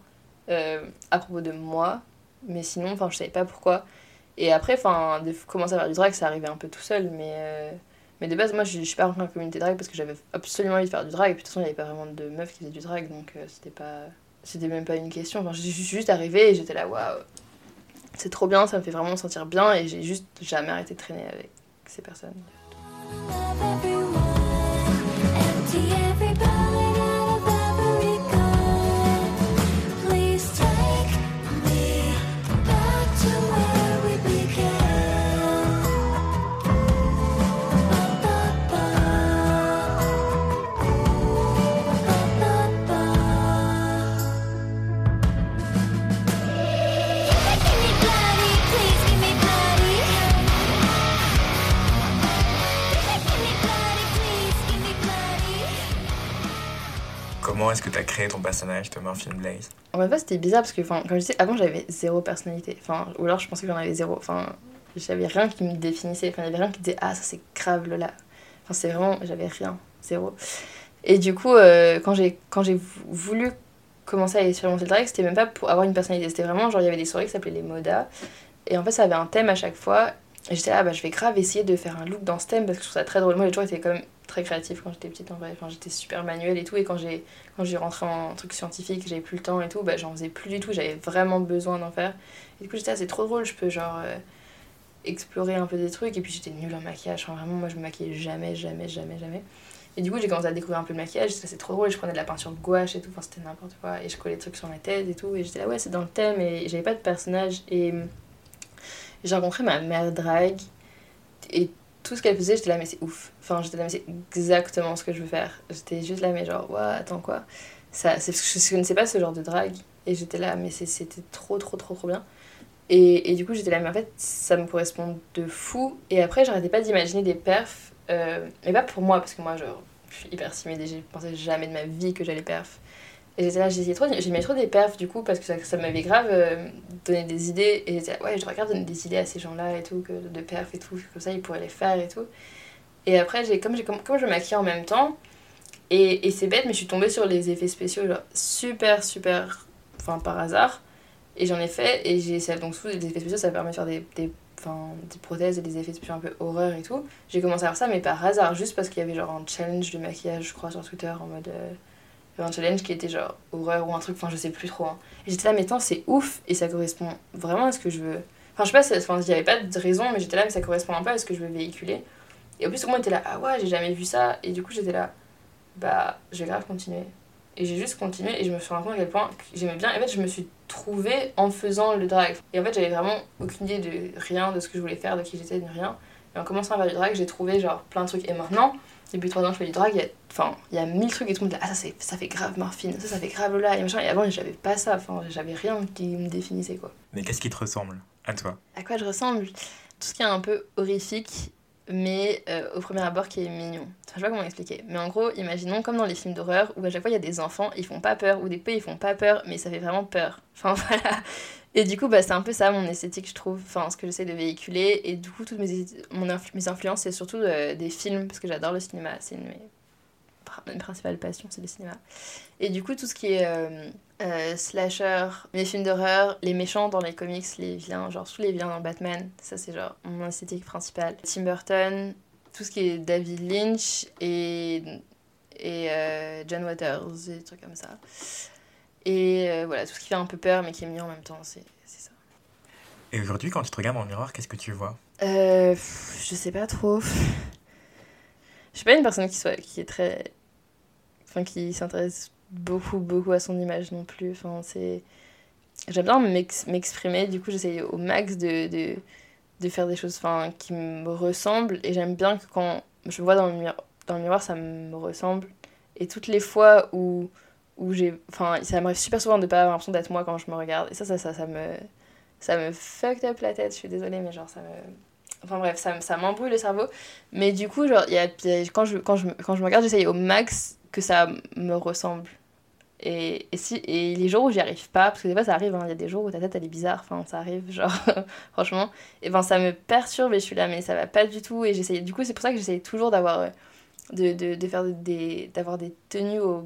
euh, à propos de moi, mais sinon, enfin, je savais pas pourquoi. Et après, enfin, commencer à faire du drag, ça arrivait un peu tout seul, mais. Euh, mais de base, moi, je, suis pas rentrée en communauté drag parce que j'avais absolument envie de faire du drag. Et puis de toute façon, il n'y avait pas vraiment de meufs qui faisaient du drag, donc euh, c'était pas. C'était même pas une question. Enfin, suis juste arrivée et j'étais là, waouh, c'est trop bien, ça me fait vraiment me sentir bien. Et j'ai juste jamais arrêté de traîner avec ces personnes. Est-ce que tu as créé ton personnage, Thomas Film Blaze? En fait, c'était bizarre parce que, comme je disais, avant j'avais zéro personnalité. Enfin, ou alors je pensais que j'en avais zéro. Enfin, j'avais rien qui me définissait. Enfin, il y avait rien qui disait Ah, ça c'est grave là. Enfin, c'est vraiment. J'avais rien. Zéro. Et du coup, euh, quand j'ai voulu commencer à expérimenter le drag, c'était même pas pour avoir une personnalité. C'était vraiment genre, il y avait des soirées qui s'appelaient les Modas. Et en fait, ça avait un thème à chaque fois. Et j'étais là, ah, bah, je vais grave essayer de faire un look dans ce thème parce que je trouve ça très drôle. Moi, j'ai toujours été quand même très créatif quand j'étais petite en vrai. Enfin, j'étais super manuelle et tout. Et quand j'ai, quand j'ai rentré en truc scientifique, j'avais plus le temps et tout, bah, j'en faisais plus du tout. J'avais vraiment besoin d'en faire. Et du coup, j'étais c'est trop drôle, je peux genre euh, explorer un peu des trucs. Et puis, j'étais nulle en maquillage. Enfin, vraiment, moi, je me maquillais jamais, jamais, jamais, jamais. Et du coup, j'ai commencé à découvrir un peu le maquillage. C'est trop drôle. Je prenais de la peinture de gouache et tout. Enfin, c'était n'importe quoi. Et je collais des trucs sur ma tête et tout. Et j'étais là, ouais, c'est dans le thème. Et j'avais pas de personnage. Et j'ai rencontré ma mère drag. Et tout ce qu'elle faisait, j'étais là, mais c'est ouf. Enfin, j'étais là, mais c'est exactement ce que je veux faire. J'étais juste là, mais genre, ouais, attends quoi. Ça, c'est parce que je connaissais pas ce genre de drague. Et j'étais là, mais c'était trop, trop, trop, trop bien. Et, et du coup, j'étais là, mais en fait, ça me correspond de fou. Et après, j'arrêtais pas d'imaginer des perfs. Euh, mais pas pour moi, parce que moi, genre, je suis hyper timide et j'ai pensé jamais de ma vie que j'allais perf. Et j'étais là, j'ai trop, j'ai mis trop des perfs du coup parce que ça, ça m'avait grave euh, donné des idées. Et j'étais là, ouais, je regarde donner des idées à ces gens-là et tout, que, de perfs et tout, comme ça ils pourraient les faire et tout. Et après, j'ai, comme, comme, comme je maquille en même temps, et, et c'est bête, mais je suis tombée sur les effets spéciaux, genre super, super, enfin par hasard. Et j'en ai fait, et j'ai donc sous les effets spéciaux, ça permet de faire des, des, des prothèses et des effets spéciaux un peu horreur et tout. J'ai commencé à faire ça, mais par hasard, juste parce qu'il y avait genre un challenge de maquillage, je crois, sur Twitter en mode. Euh, un challenge qui était genre horreur ou un truc, enfin je sais plus trop. Hein. Et j'étais là, mais attends, c'est ouf et ça correspond vraiment à ce que je veux. Enfin, je sais pas, il n'y avait pas de raison, mais j'étais là, mais ça correspond un peu à ce que je veux véhiculer. Et en plus, tout le monde était là, ah ouais, j'ai jamais vu ça. Et du coup, j'étais là, bah, je vais grave continuer. Et j'ai juste continué et je me suis rendu compte à quel point j'aimais bien. Et en fait, je me suis trouvée en faisant le drag. Et en fait, j'avais vraiment aucune idée de rien, de ce que je voulais faire, de qui j'étais, de rien. Et en commençant à faire du drag, j'ai trouvé genre plein de trucs. Et maintenant, depuis 3 ans je fais du drag, il y a, enfin, il y a mille trucs et tout le monde dit ah ça, ça fait grave morphine, ça ça fait grave là et machin. Et avant j'avais pas ça, enfin j'avais rien qui me définissait quoi. Mais qu'est-ce qui te ressemble à toi? À quoi je ressemble? Tout ce qui est un peu horrifique, mais euh, au premier abord qui est mignon. Enfin, je sais pas comment expliquer. Mais en gros, imaginons comme dans les films d'horreur où à chaque fois il y a des enfants, ils font pas peur, ou des pets ils font pas peur, mais ça fait vraiment peur. Enfin voilà. Et du coup, bah, c'est un peu ça mon esthétique, je trouve, enfin ce que j'essaie de véhiculer. Et du coup, toutes mes, mon mes influences, c'est surtout euh, des films, parce que j'adore le cinéma. C'est une de mes principales passions, c'est le cinéma. Et du coup, tout ce qui est euh, euh, slasher, les films d'horreur, les méchants dans les comics, les vilains, genre tous les vilains dans Batman, ça c'est genre mon esthétique principale. Tim Burton, tout ce qui est David Lynch et, et John Waters, des trucs comme ça. Et euh, voilà, tout ce qui fait un peu peur mais qui est mieux en même temps, c'est ça. Et aujourd'hui, quand tu te regardes dans le miroir, qu'est-ce que tu vois? Euh, Je sais pas trop. Je suis pas une personne qui, soit, qui est très. Enfin, qui s'intéresse beaucoup, beaucoup à son image non plus. Enfin, c'est. J'aime bien m'exprimer, du coup, j'essaye au max de, de, de, faire des choses enfin, qui me ressemblent. Et j'aime bien que quand je me vois dans le, miroir, dans le miroir, ça me ressemble. Et toutes les fois où où j'ai enfin ça m'arrive super souvent de pas avoir l'impression d'être moi quand je me regarde. Et ça ça ça, me ça me fucked up la tête je suis désolée mais genre ça me enfin bref ça, ça m'embrouille le cerveau. Mais du coup genre y a, quand je quand je quand je me regarde j'essaye au max que ça me ressemble. Et, et, si, et les jours où j'y arrive pas, parce que des fois ça arrive, hein, il y a des jours où ta tête elle est bizarre, enfin ça arrive, genre franchement, et ben ça me perturbe et je suis là, mais ça va pas du tout. Et j'essaye, du coup, c'est pour ça que j'essaye toujours d'avoir de, de, de, faire des, d'avoir des tenues au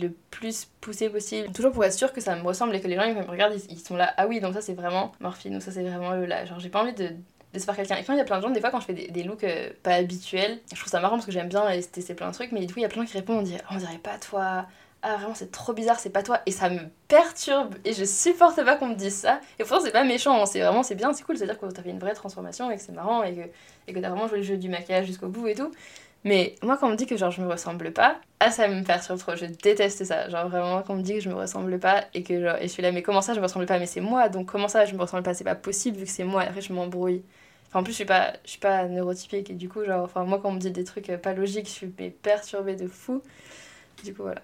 le plus poussé possible. Toujours pour être sûr que ça me ressemble et que les gens ils me regardent, ils, sont là, ah oui, donc ça c'est vraiment Morphine ou ça c'est vraiment le là. Genre j'ai pas envie de de se faire quelqu'un. Et quand il y a plein de gens, des fois quand je fais des, des looks euh, pas habituels, je trouve ça marrant parce que j'aime bien tester plein de trucs, mais du coup il y a plein de gens qui répondent, on dirait, on dirait pas toi, ah vraiment c'est trop bizarre, c'est pas toi, et ça me perturbe, et je supporte pas qu'on me dise ça. Et pourtant c'est pas méchant, hein. c'est vraiment, c'est bien, c'est cool, c'est-à-dire que t'as fait une vraie transformation et que c'est marrant et que, et que t'as vraiment joué le jeu du maquillage jusqu'au bout et tout. Mais moi, quand on me dit que genre je me ressemble pas, ah ça me perturbe trop, je déteste ça. Genre vraiment, quand on me dit que je me ressemble pas et que genre, et je suis là, mais comment ça je me ressemble pas? Mais c'est moi, donc comment ça je me ressemble pas? C'est pas possible vu que c'est moi, et après je m'embrouille. Enfin, en plus, je suis pas, je suis pas neurotypique et du coup, genre, enfin, moi quand on me dit des trucs euh, pas logiques, je suis perturbée de fou. Du coup, voilà.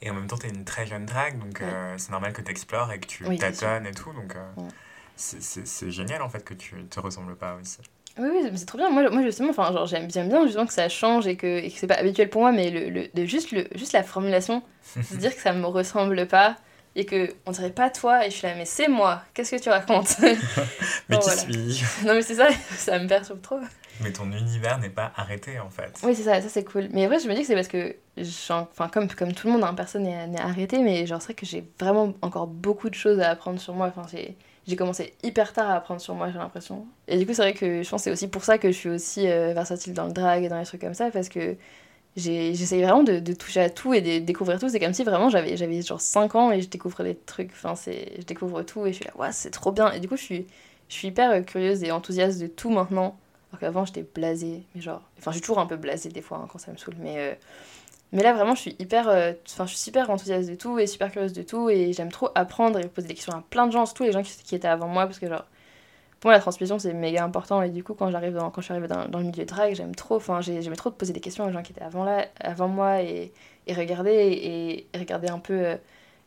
Et en même temps, tu es une très jeune drague, donc euh, c'est normal que tu explores et que tu tâtonnes et tout. Donc euh, c'est génial en fait que tu te ressembles pas aussi. Oui, oui, c'est trop bien. Moi, moi justement, enfin, genre, j'aime bien, bien justement que ça change et que, et que c'est pas habituel pour moi, mais le, le, de juste, le, juste la formulation, de dire que ça me ressemble pas et que on dirait pas toi et je suis là, mais c'est moi, qu'est-ce que tu racontes? Mais qui suis Non, mais c'est ça, ça me perturbe trop. Mais ton univers n'est pas arrêté en fait. Oui, c'est ça, ça c'est cool. Mais vrai, je me dis que c'est parce que, enfin, comme, comme tout le monde, hein, personne n'est arrêté, mais genre, c'est vrai que j'ai vraiment encore beaucoup de choses à apprendre sur moi. Enfin, j'ai j'ai commencé hyper tard à apprendre sur moi, j'ai l'impression. Et du coup, c'est vrai que je pense que c'est aussi pour ça que je suis aussi euh, versatile dans le drag et dans les trucs comme ça, parce que j'essaye vraiment de, toucher à tout et de découvrir tout. C'est comme si vraiment j'avais genre 5 ans et je découvre des trucs, enfin, je découvre tout et je suis là, ouais, c'est trop bien. Et du coup, je suis, je suis hyper euh, curieuse et enthousiaste de tout maintenant. Alors qu'avant, j'étais blasée, mais genre, enfin, je suis toujours un peu blasée des fois hein, quand ça me saoule, mais. Euh, mais là, vraiment, je suis hyper, euh, enfin, je suis super enthousiaste de tout et super curieuse de tout et j'aime trop apprendre et poser des questions à plein de gens, surtout les gens qui, étaient avant moi, parce que genre, pour moi, la transmission c'est méga important et du coup, quand j'arrive quand je suis arrivée dans, dans le milieu de drag, j'aime trop, enfin, j'aimais trop de poser des questions aux gens qui étaient avant moi et, et regarder et, regarder un peu euh,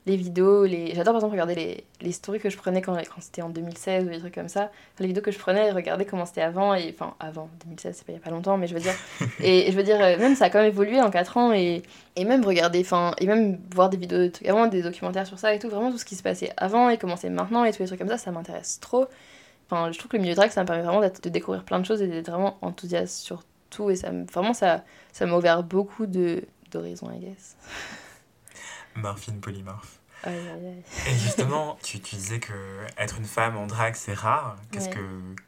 les vidéos, les... j'adore par exemple regarder les, les stories que je prenais quand, quand c'était en 2016 ou des trucs comme ça, les vidéos que je prenais et regarder comment c'était avant, et enfin avant 2016 c'est pas il y a pas longtemps, mais je veux dire, et, je veux dire, euh, même ça a quand même évolué en 4 ans, et, et même regarder, enfin, et même voir des vidéos, de avant des documentaires sur ça et tout, vraiment tout ce qui se passait avant et comment c'est maintenant et tous les trucs comme ça, ça m'intéresse trop. Enfin, je trouve que le milieu drag ça me permet vraiment de découvrir plein de choses et d'être vraiment enthousiaste sur tout, et ça vraiment ça ça m'a ouvert beaucoup d'horizons, I guess. Morphine polymorphe. Et justement, tu, tu, disais que être une femme en drague, c'est rare. Qu'est-ce que,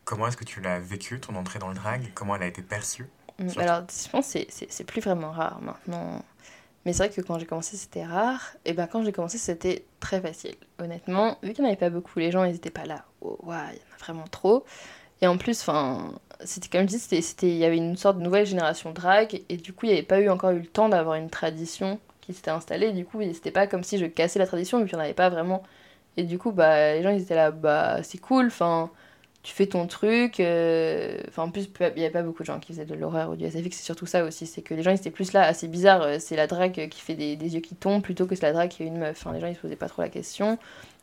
comment est-ce que tu l'as vécu, ton entrée dans le drag Comment elle a été perçue? Mm, Alors, je pense que c'est plus vraiment rare maintenant. Mais c'est vrai que quand j'ai commencé, c'était rare. Et ben quand j'ai commencé, c'était très facile. Honnêtement, vu qu'il n'y en avait pas beaucoup, les gens, ils n'étaient pas là. Oh, il y en a vraiment trop. Et en plus, enfin, c'était comme je dis, il y avait une sorte de nouvelle génération drag. Et du coup, il n'y avait pas eu encore eu le temps d'avoir une tradition qui s'était installé. Du coup, c'était pas comme si je cassais la tradition, vu qu'il n'y en avait pas vraiment. Et du coup, bah, les gens, ils étaient là, bah, c'est cool, enfin, tu fais ton truc. Euh, enfin, en plus, il n'y avait pas beaucoup de gens qui faisaient de l'horreur ou du SFX, c'est surtout ça aussi. C'est que les gens, ils étaient plus là, assez bizarre. Euh, c'est la drague qui fait des, yeux qui tombent plutôt que c'est la drague qui est une meuf. Enfin, les gens, ils se posaient pas trop la question.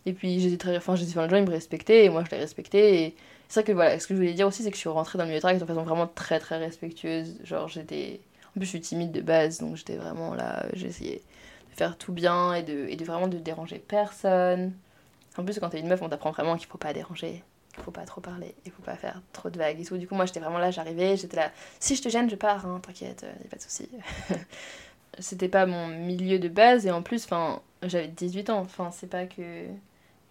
Et puis, j'étais très. Enfin, j'étais, les gens, ils me respectaient et moi, je les respectais. Et c'est vrai que voilà, ce que je voulais dire aussi, c'est que je suis rentrée dans le milieu de drague de façon vraiment très, très respectueuse. Genre, j'étais. En plus, je suis timide de base, donc j'étais vraiment là. J'essayais de faire tout bien et de, et de vraiment de déranger personne. En plus, quand t'es une meuf, on t'apprend vraiment qu'il faut pas déranger il faut pas trop parler, il faut pas faire trop de vagues et tout. Du coup, moi, j'étais vraiment là, j'arrivais, j'étais là, si je te gêne, je pars, hein, t'inquiète, il a pas de souci. C'était pas mon milieu de base, et en plus, enfin, j'avais 18 ans, enfin, c'est pas que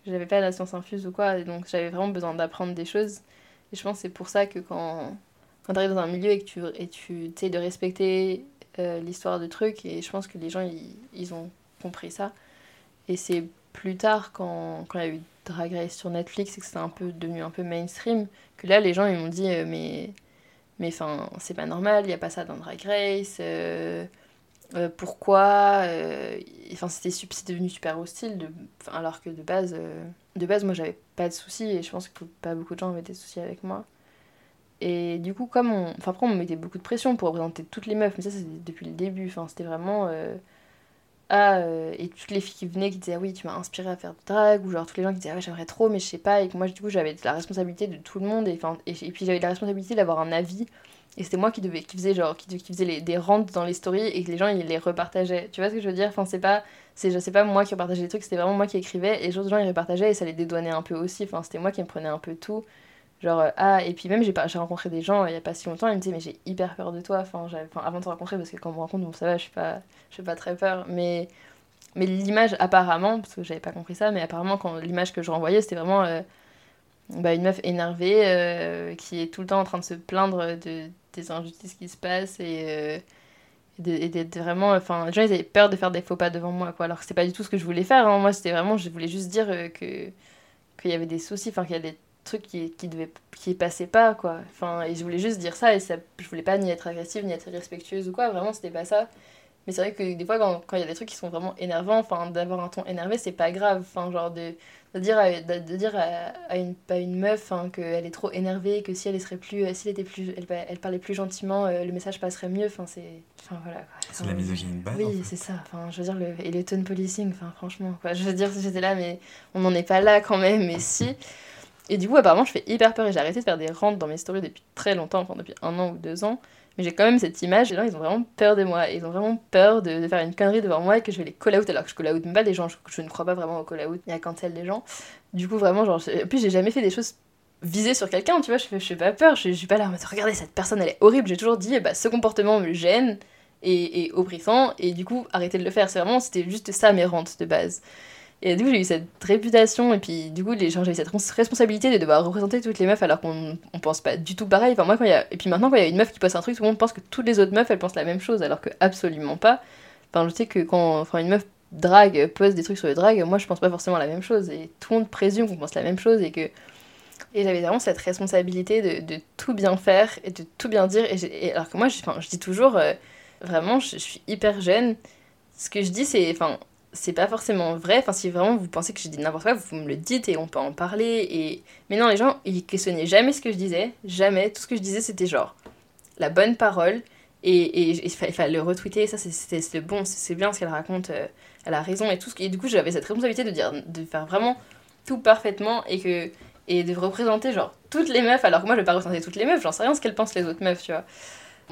j'avais pas la science infuse ou quoi, donc j'avais vraiment besoin d'apprendre des choses. Et je pense que c'est pour ça que quand, quand t'arrives dans un milieu et que tu, et tu essaies de respecter euh, l'histoire de trucs, et je pense que les gens, ils, ont compris ça. Et c'est plus tard, quand, quand il y a eu Drag Race sur Netflix et que c'était un peu devenu un peu mainstream, que là les gens ils m'ont dit euh, mais mais enfin c'est pas normal, il y a pas ça dans Drag Race, euh, pourquoi Enfin c'était c'était devenu super hostile alors que de base de base moi j'avais pas de soucis et je pense que pas beaucoup de gens avaient des soucis avec moi. Et du coup comme on enfin après on me mettait beaucoup de pression pour représenter toutes les meufs, mais ça c'était depuis le début, enfin c'était vraiment ah, euh, et toutes les filles qui venaient qui disaient ah oui tu m'as inspiré à faire du drag ou genre tous les gens qui disaient ah j'aimerais trop mais je sais pas. Et que moi du coup j'avais la responsabilité de tout le monde et, et, puis j'avais la responsabilité d'avoir un avis. Et c'était moi qui devais qui faisait genre qui, qui faisait les, des rentes dans les stories et que les gens ils les repartageaient. Tu vois ce que je veux dire? Enfin c'est pas je sais pas moi qui repartageais les trucs c'était vraiment moi qui écrivais et les autres gens ils repartageaient et ça les dédouanait un peu aussi. Enfin c'était moi qui me prenais un peu tout Genre, euh, ah, et puis même, j'ai rencontré des gens euh, il y a pas si longtemps, ils me disaient, mais j'ai hyper peur de toi. Enfin, avant de te rencontrer, parce que quand on me rencontre, bon, ça va, je suis pas, je suis pas très peur. Mais, mais l'image, apparemment, parce que j'avais pas compris ça, mais apparemment, quand l'image que je renvoyais, c'était vraiment euh, bah, une meuf énervée qui est tout le temps en train de se plaindre de, des injustices qui se passent et. et d'être vraiment enfin les gens ils avaient peur de faire des faux pas devant moi quoi alors que c'est pas du tout ce que je voulais faire hein. moi c'était vraiment je voulais juste dire que qu'il y avait des soucis enfin qu'il y a des truc qui, qui devait qui passait pas quoi. Enfin et je voulais juste dire ça et ça je voulais pas ni être agressive ni être irrespectueuse ou quoi vraiment c'était pas ça. Mais c'est vrai que des fois quand il y a des trucs qui sont vraiment énervants enfin d'avoir un ton énervé c'est pas grave. Enfin genre de, de dire à, de, dire à, une pas une meuf hein, qu'elle est trop énervée que si elle serait plus si elle était plus elle, elle parlait plus gentiment euh, le message passerait mieux. Enfin c'est enfin voilà c'est la misogynie de base oui c'est ça. Enfin je veux dire le, et le tone policing enfin franchement quoi. Je veux dire j'étais là mais on n'en est pas là quand même mais si et du coup, apparemment, je fais hyper peur et j'ai arrêté de faire des rentes dans mes stories depuis très longtemps, enfin depuis un an ou deux ans. Mais j'ai quand même cette image, les gens ils ont vraiment peur de moi, ils ont vraiment peur de, faire une connerie devant moi et que je vais les call out alors que je call out même pas des gens, je, ne crois pas vraiment au call out, y a cancel des gens. Du coup, vraiment, genre, je, puis j'ai jamais fait des choses visées sur quelqu'un, tu vois, je fais, je pas peur, je, je suis pas là en mode regardez cette personne elle est horrible, j'ai toujours dit bah ce comportement me gêne et, et oppressant. Et du coup arrêtez de le faire, c'est vraiment, c'était juste ça mes rentes de base. Et du coup, j'ai eu cette réputation, et puis du coup, les gens, j'ai eu cette responsabilité de devoir représenter toutes les meufs alors qu'on on pense pas du tout pareil. Enfin, moi, quand y a... Et puis maintenant, quand il y a une meuf qui poste un truc, tout le monde pense que toutes les autres meufs, elles pensent la même chose, alors que absolument pas. Enfin, je sais que quand enfin, une meuf drague poste des trucs sur le drag, moi, je pense pas forcément la même chose, et tout le monde présume qu'on pense la même chose, et que. Et j'avais vraiment cette responsabilité de, de, tout bien faire et de tout bien dire. Et, alors que moi, je, je dis toujours, euh, vraiment, je, je, suis hyper jeune. Ce que je dis, c'est. Enfin, c'est pas forcément vrai. Enfin, si vraiment vous pensez que j'ai dit n'importe quoi, vous me le dites et on peut en parler. Et... Mais non, les gens, ils questionnaient jamais ce que je disais. Jamais. Tout ce que je disais, c'était genre la bonne parole. Et, il fallait le retweeter. Ça, c'est bon, c'est bien ce qu'elle raconte. Euh, elle a raison et tout. Et du coup, j'avais cette responsabilité de, dire, de faire vraiment tout parfaitement et que et de représenter genre toutes les meufs alors que moi je vais pas représenter toutes les meufs j'en sais rien ce qu'elles pensent les autres meufs tu vois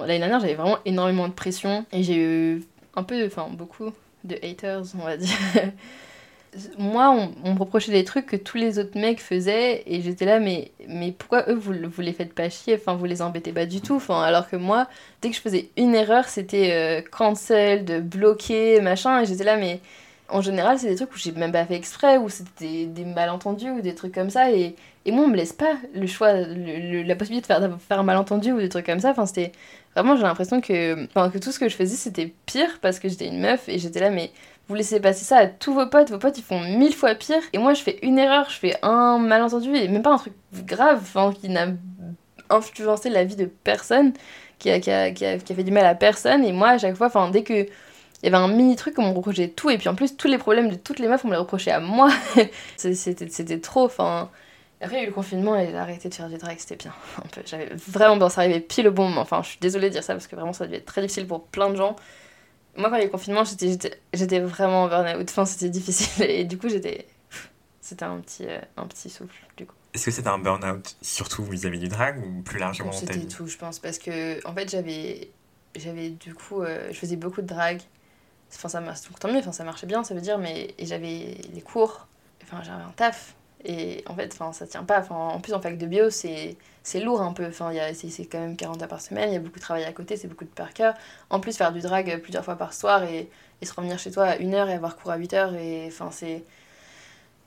l'année dernière j'avais vraiment énormément de pression et j'ai eu un peu enfin beaucoup de haters, on va dire. Moi, on, me reprochait des trucs que tous les autres mecs faisaient et j'étais là, mais, mais pourquoi eux, vous, vous les faites pas chier? Enfin, vous les embêtez pas du tout. Enfin, alors que moi, dès que je faisais une erreur, c'était euh, cancel, de bloquer, machin, et j'étais là, mais en général, c'est des trucs où j'ai même pas fait exprès, ou c'était des, malentendus ou des trucs comme ça, et, et moi, on me laisse pas le choix, la possibilité de faire, de faire un malentendu ou des trucs comme ça. Enfin, c'était Vraiment, j'ai l'impression que, que tout ce que je faisais, c'était pire parce que j'étais une meuf et j'étais là, mais vous laissez passer ça à tous vos potes, vos potes ils font mille fois pire. Et moi, je fais une erreur, je fais un malentendu et même pas un truc grave, enfin, qui n'a influencé la vie de personne, qui a, qui, a, qui, a, fait du mal à personne. Et moi, à chaque fois, enfin, dès que il y avait un mini truc on me reprochait tout, et puis en plus, tous les problèmes de toutes les meufs, on me les reprochait à moi. c'était trop, enfin. Après, il y a eu le confinement et arrêté de faire du drag, c'était bien. J'avais vraiment bien, ça arrivait pile au bon moment. Enfin, je suis désolée de dire ça parce que vraiment, ça devait être très difficile pour plein de gens. Moi, quand il y a eu le confinement, j'étais vraiment en burn-out. Enfin, c'était difficile et du coup, j'étais. C'était un petit, euh, un petit souffle, du coup. Est-ce que c'était un burn-out surtout vis-à-vis du drag ou plus largement C'était tout, je pense, parce que en fait, j'avais. J'avais du coup. Euh, je faisais beaucoup de drag. Enfin, ça. Tant mieux, enfin, ça marchait bien, ça veut dire, mais. Et j'avais les cours. Enfin, j'avais un taf et en fait, ça tient pas. en plus, en fac de bio, c'est lourd un peu. Enfin, c'est quand même 40 heures par semaine, il y a beaucoup de travail à côté, c'est beaucoup de par cœur. En plus, faire du drag plusieurs fois par soir et, et, se revenir chez toi à une heure et avoir cours à 8 heures. Et, enfin,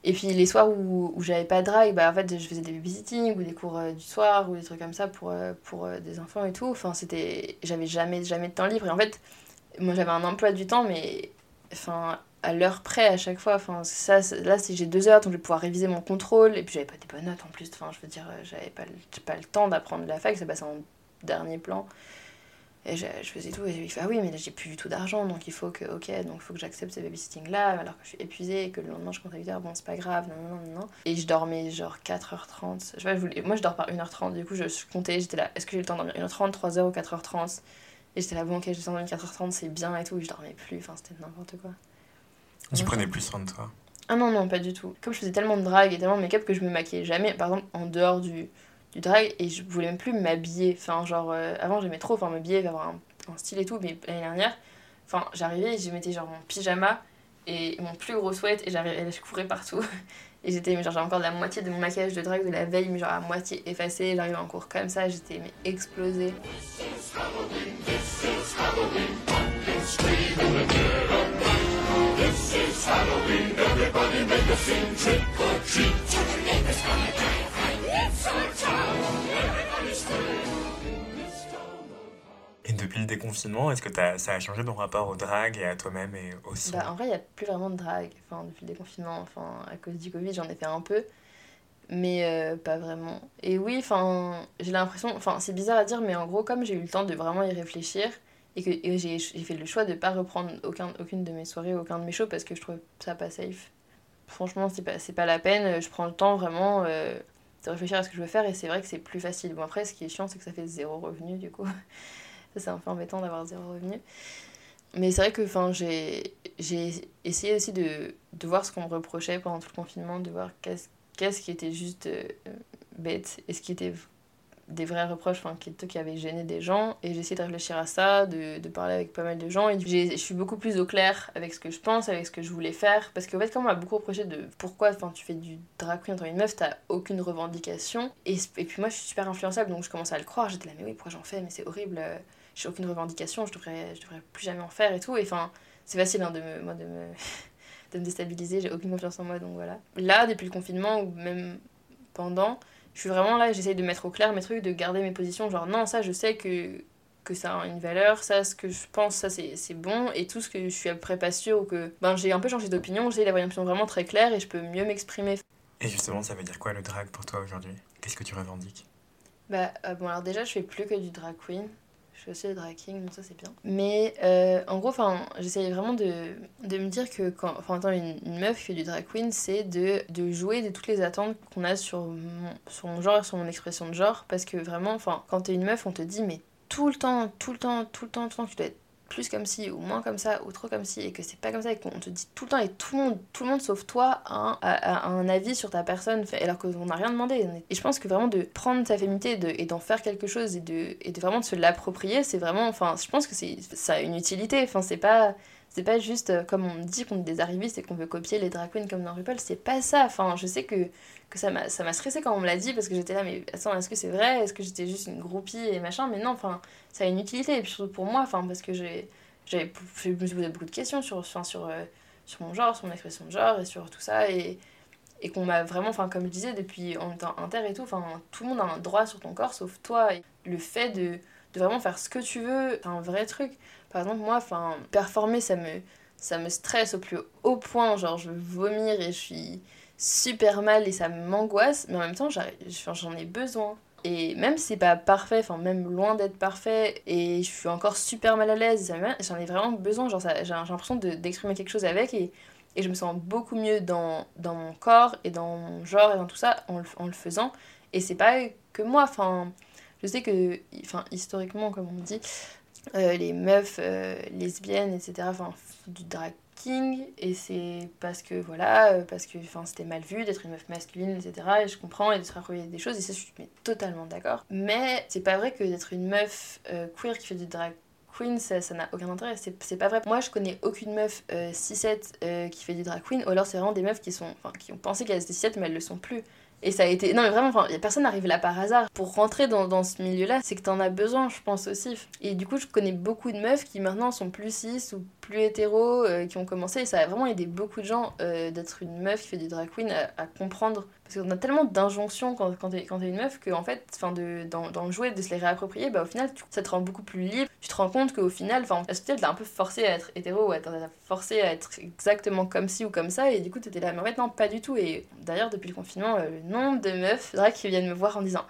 et puis les soirs où, où j'avais pas de drag, bah, en fait, je faisais des babysitting ou des cours euh, du soir ou des trucs comme ça pour, euh, pour euh, des enfants et tout. Enfin, c'était... J'avais jamais, jamais de temps libre. Et en fait, moi, j'avais un emploi du temps, mais... Enfin, à l'heure près à chaque fois. Enfin, ça, là, j'ai deux heures, donc je vais pouvoir réviser mon contrôle. Et puis, j'avais pas des bonnes notes en plus. Enfin, je veux dire, j'avais pas, pas le temps d'apprendre la fac, ça passait en dernier plan. Et je, faisais tout. Et il fait Ah oui, mais là, j'ai plus du tout d'argent, donc il faut que, ok, donc faut que j'accepte ce babysitting-là, alors que je suis épuisée et que le lendemain, je compte à 8 heures. Bon, c'est pas grave, non, non, non, non. Et je dormais genre 4h30. Je sais pas, je voulais... Moi, je dors par 1h30. Du coup, je comptais, j'étais là Est-ce que j'ai le temps de dormir 1h30, 3h ou 4h30 Et j'étais là Bon, ok, j'ai dormir 4h30, c'est bien et tout. Et je dormais plus. Enfin, c'était n'importe quoi. Tu prenais plus soin de toi Ah non, non, pas du tout. Comme je faisais tellement de drag et tellement de make-up que je me maquillais jamais, par exemple, en dehors du, du drag, et je voulais même plus m'habiller. Enfin, genre, euh, avant j'aimais trop enfin, m'habiller, avoir un, un, style et tout, mais l'année dernière, enfin, j'arrivais et je mettais genre mon pyjama et mon plus gros sweat et, je courais partout. Et j'étais, genre, j'avais encore la moitié de mon maquillage de drag de la veille, mais genre à moitié effacé. J'arrivais en cours comme ça, j'étais mais explosée. Et depuis le déconfinement, est-ce que ça a changé ton rapport au drag et à toi-même et au bah, En vrai, il n'y a plus vraiment de drag. Enfin, depuis le déconfinement, enfin, à cause du Covid, j'en ai fait un peu. Mais euh, pas vraiment. Et oui, j'ai l'impression... C'est bizarre à dire, mais en gros, comme j'ai eu le temps de vraiment y réfléchir, et que j'ai fait le choix de pas reprendre aucun, aucune de mes soirées, aucun de mes shows, parce que je trouve ça pas safe. Franchement, c'est pas, pas la peine. Je prends le temps vraiment euh, de réfléchir à ce que je veux faire, et c'est vrai que c'est plus facile. Bon, après, ce qui est chiant, c'est que ça fait zéro revenu, du coup. ça, c'est un peu embêtant d'avoir zéro revenu. Mais c'est vrai que j'ai essayé aussi de, de voir ce qu'on me reprochait pendant tout le confinement, de voir qu'est-ce qu'est-ce qui était juste euh, bête et ce qui était des vrais reproches enfin, qui, qui avaient gêné des gens. Et j'ai essayé de réfléchir à ça, de, de parler avec pas mal de gens. Et je suis beaucoup plus au clair avec ce que je pense, avec ce que je voulais faire. Parce qu'en fait, quand on m'a beaucoup reproché de pourquoi tu fais du drag queen en tant que meuf, t'as aucune revendication. Et, et puis moi, je suis super influençable, donc je commençais à le croire. J'étais là, mais oui, pourquoi j'en fais Mais c'est horrible, euh, j'ai aucune revendication, je devrais, je devrais plus jamais en faire et tout. Et enfin, c'est facile hein, de, me, moi, de, me, de me déstabiliser, j'ai aucune confiance en moi, donc voilà. Là, depuis le confinement, ou même pendant, je suis vraiment là, j'essaye de mettre au clair mes trucs, de garder mes positions, genre non, ça je sais que, que ça a une valeur, ça ce que je pense, ça c'est bon, et tout ce que je suis après pas sûre ou que ben, j'ai un peu changé d'opinion, j'essaie d'avoir une opinion vraiment très claire et je peux mieux m'exprimer. Et justement, ça veut dire quoi le drag pour toi aujourd'hui? Qu'est-ce que tu revendiques? Bah euh, bon alors déjà je fais plus que du drag queen, fais aussi le drag donc ça c'est bien. Mais euh, en gros, j'essayais vraiment de, me dire que quand, enfin, étant une, meuf qui fait du drag queen, c'est de, jouer de toutes les attentes qu'on a sur mon, genre, sur mon expression de genre, parce que vraiment, quand t'es une meuf, on te dit, mais tout le temps, tout le temps, tout le temps, tout le temps, tu dois être plus comme ci ou moins comme ça ou trop comme ci et que c'est pas comme ça et qu'on te dit tout le temps et tout le monde, tout le monde sauf toi a un, avis sur ta personne alors qu'on n'a rien demandé. Et je pense que vraiment de prendre sa féminité et d'en faire quelque chose et de, et de vraiment de se l'approprier, c'est vraiment, enfin, je pense que c'est ça a une utilité. Enfin, c'est pas c'est pas juste euh, comme on dit qu'on est des arrivistes et qu'on veut copier les drag queens comme dans RuPaul, c'est pas ça. Enfin, je sais que, que ça m'a stressé quand on me l'a dit parce que j'étais là, mais attends, est-ce que c'est vrai? Est-ce que j'étais juste une groupie et machin? Mais non, enfin, ça a une utilité. Et puis surtout pour moi, enfin, parce que j'ai, je me suis posé beaucoup de questions sur, enfin, sur, euh, sur mon genre, sur mon expression de genre et sur tout ça. Et, et qu'on m'a vraiment, enfin, comme je disais, depuis en étant inter et tout, enfin, tout le monde a un droit sur ton corps sauf toi. le fait de, de vraiment faire ce que tu veux, c'est un vrai truc. Par exemple, moi, enfin, performer, ça me, ça me stresse au plus haut point. Genre, je veux vomir et je suis super mal et ça m'angoisse. Mais en même temps, j'en ai besoin. Et même si c'est pas parfait, enfin même loin d'être parfait, et je suis encore super mal à l'aise, j'en ai vraiment besoin, genre j'ai l'impression d'exprimer quelque chose avec, et, et, je me sens beaucoup mieux dans, dans mon corps et dans mon genre et dans tout ça en le, en le faisant. Et c'est pas que moi, enfin, je sais que, enfin, historiquement, comme on dit, euh, les meufs euh, lesbiennes, etc., enfin, du drag king, et c'est parce que, voilà, euh, parce que c'était mal vu d'être une meuf masculine, etc., et je comprends, et se rapprocher des choses, et ça, je suis totalement d'accord. Mais c'est pas vrai que d'être une meuf queer qui fait du drag queen, ça n'a aucun intérêt. C'est pas vrai. Moi, je connais aucune meuf 6-7 qui fait du drag queen, ou alors c'est vraiment des meufs qui, sont, qui ont pensé qu'elles étaient 6-7, mais elles le sont plus. Et ça a été. Non, mais vraiment, enfin, personne n'arrive là par hasard. Pour rentrer dans, ce milieu-là, c'est que t'en as besoin, je pense aussi. Et du coup, je connais beaucoup de meufs qui maintenant sont plus cis ou plus hétéros, euh, qui ont commencé. Et ça a vraiment aidé beaucoup de gens euh, d'être une meuf qui fait du drag queen à comprendre qu'on a tellement d'injonctions quand, quand t'es une meuf que, en fait, fin de, dans, dans, le jouet, de se les réapproprier, bah, au final, ça te rend beaucoup plus libre. Tu te rends compte qu'au final, la société t'a un peu forcé à être hétéro, ou à forcé à être exactement comme ci ou comme ça, et du coup, t'étais là. Mais en fait, non, pas du tout. Et d'ailleurs, depuis le confinement, euh, le nombre de meufs, vrai, qui viennent me voir en disant.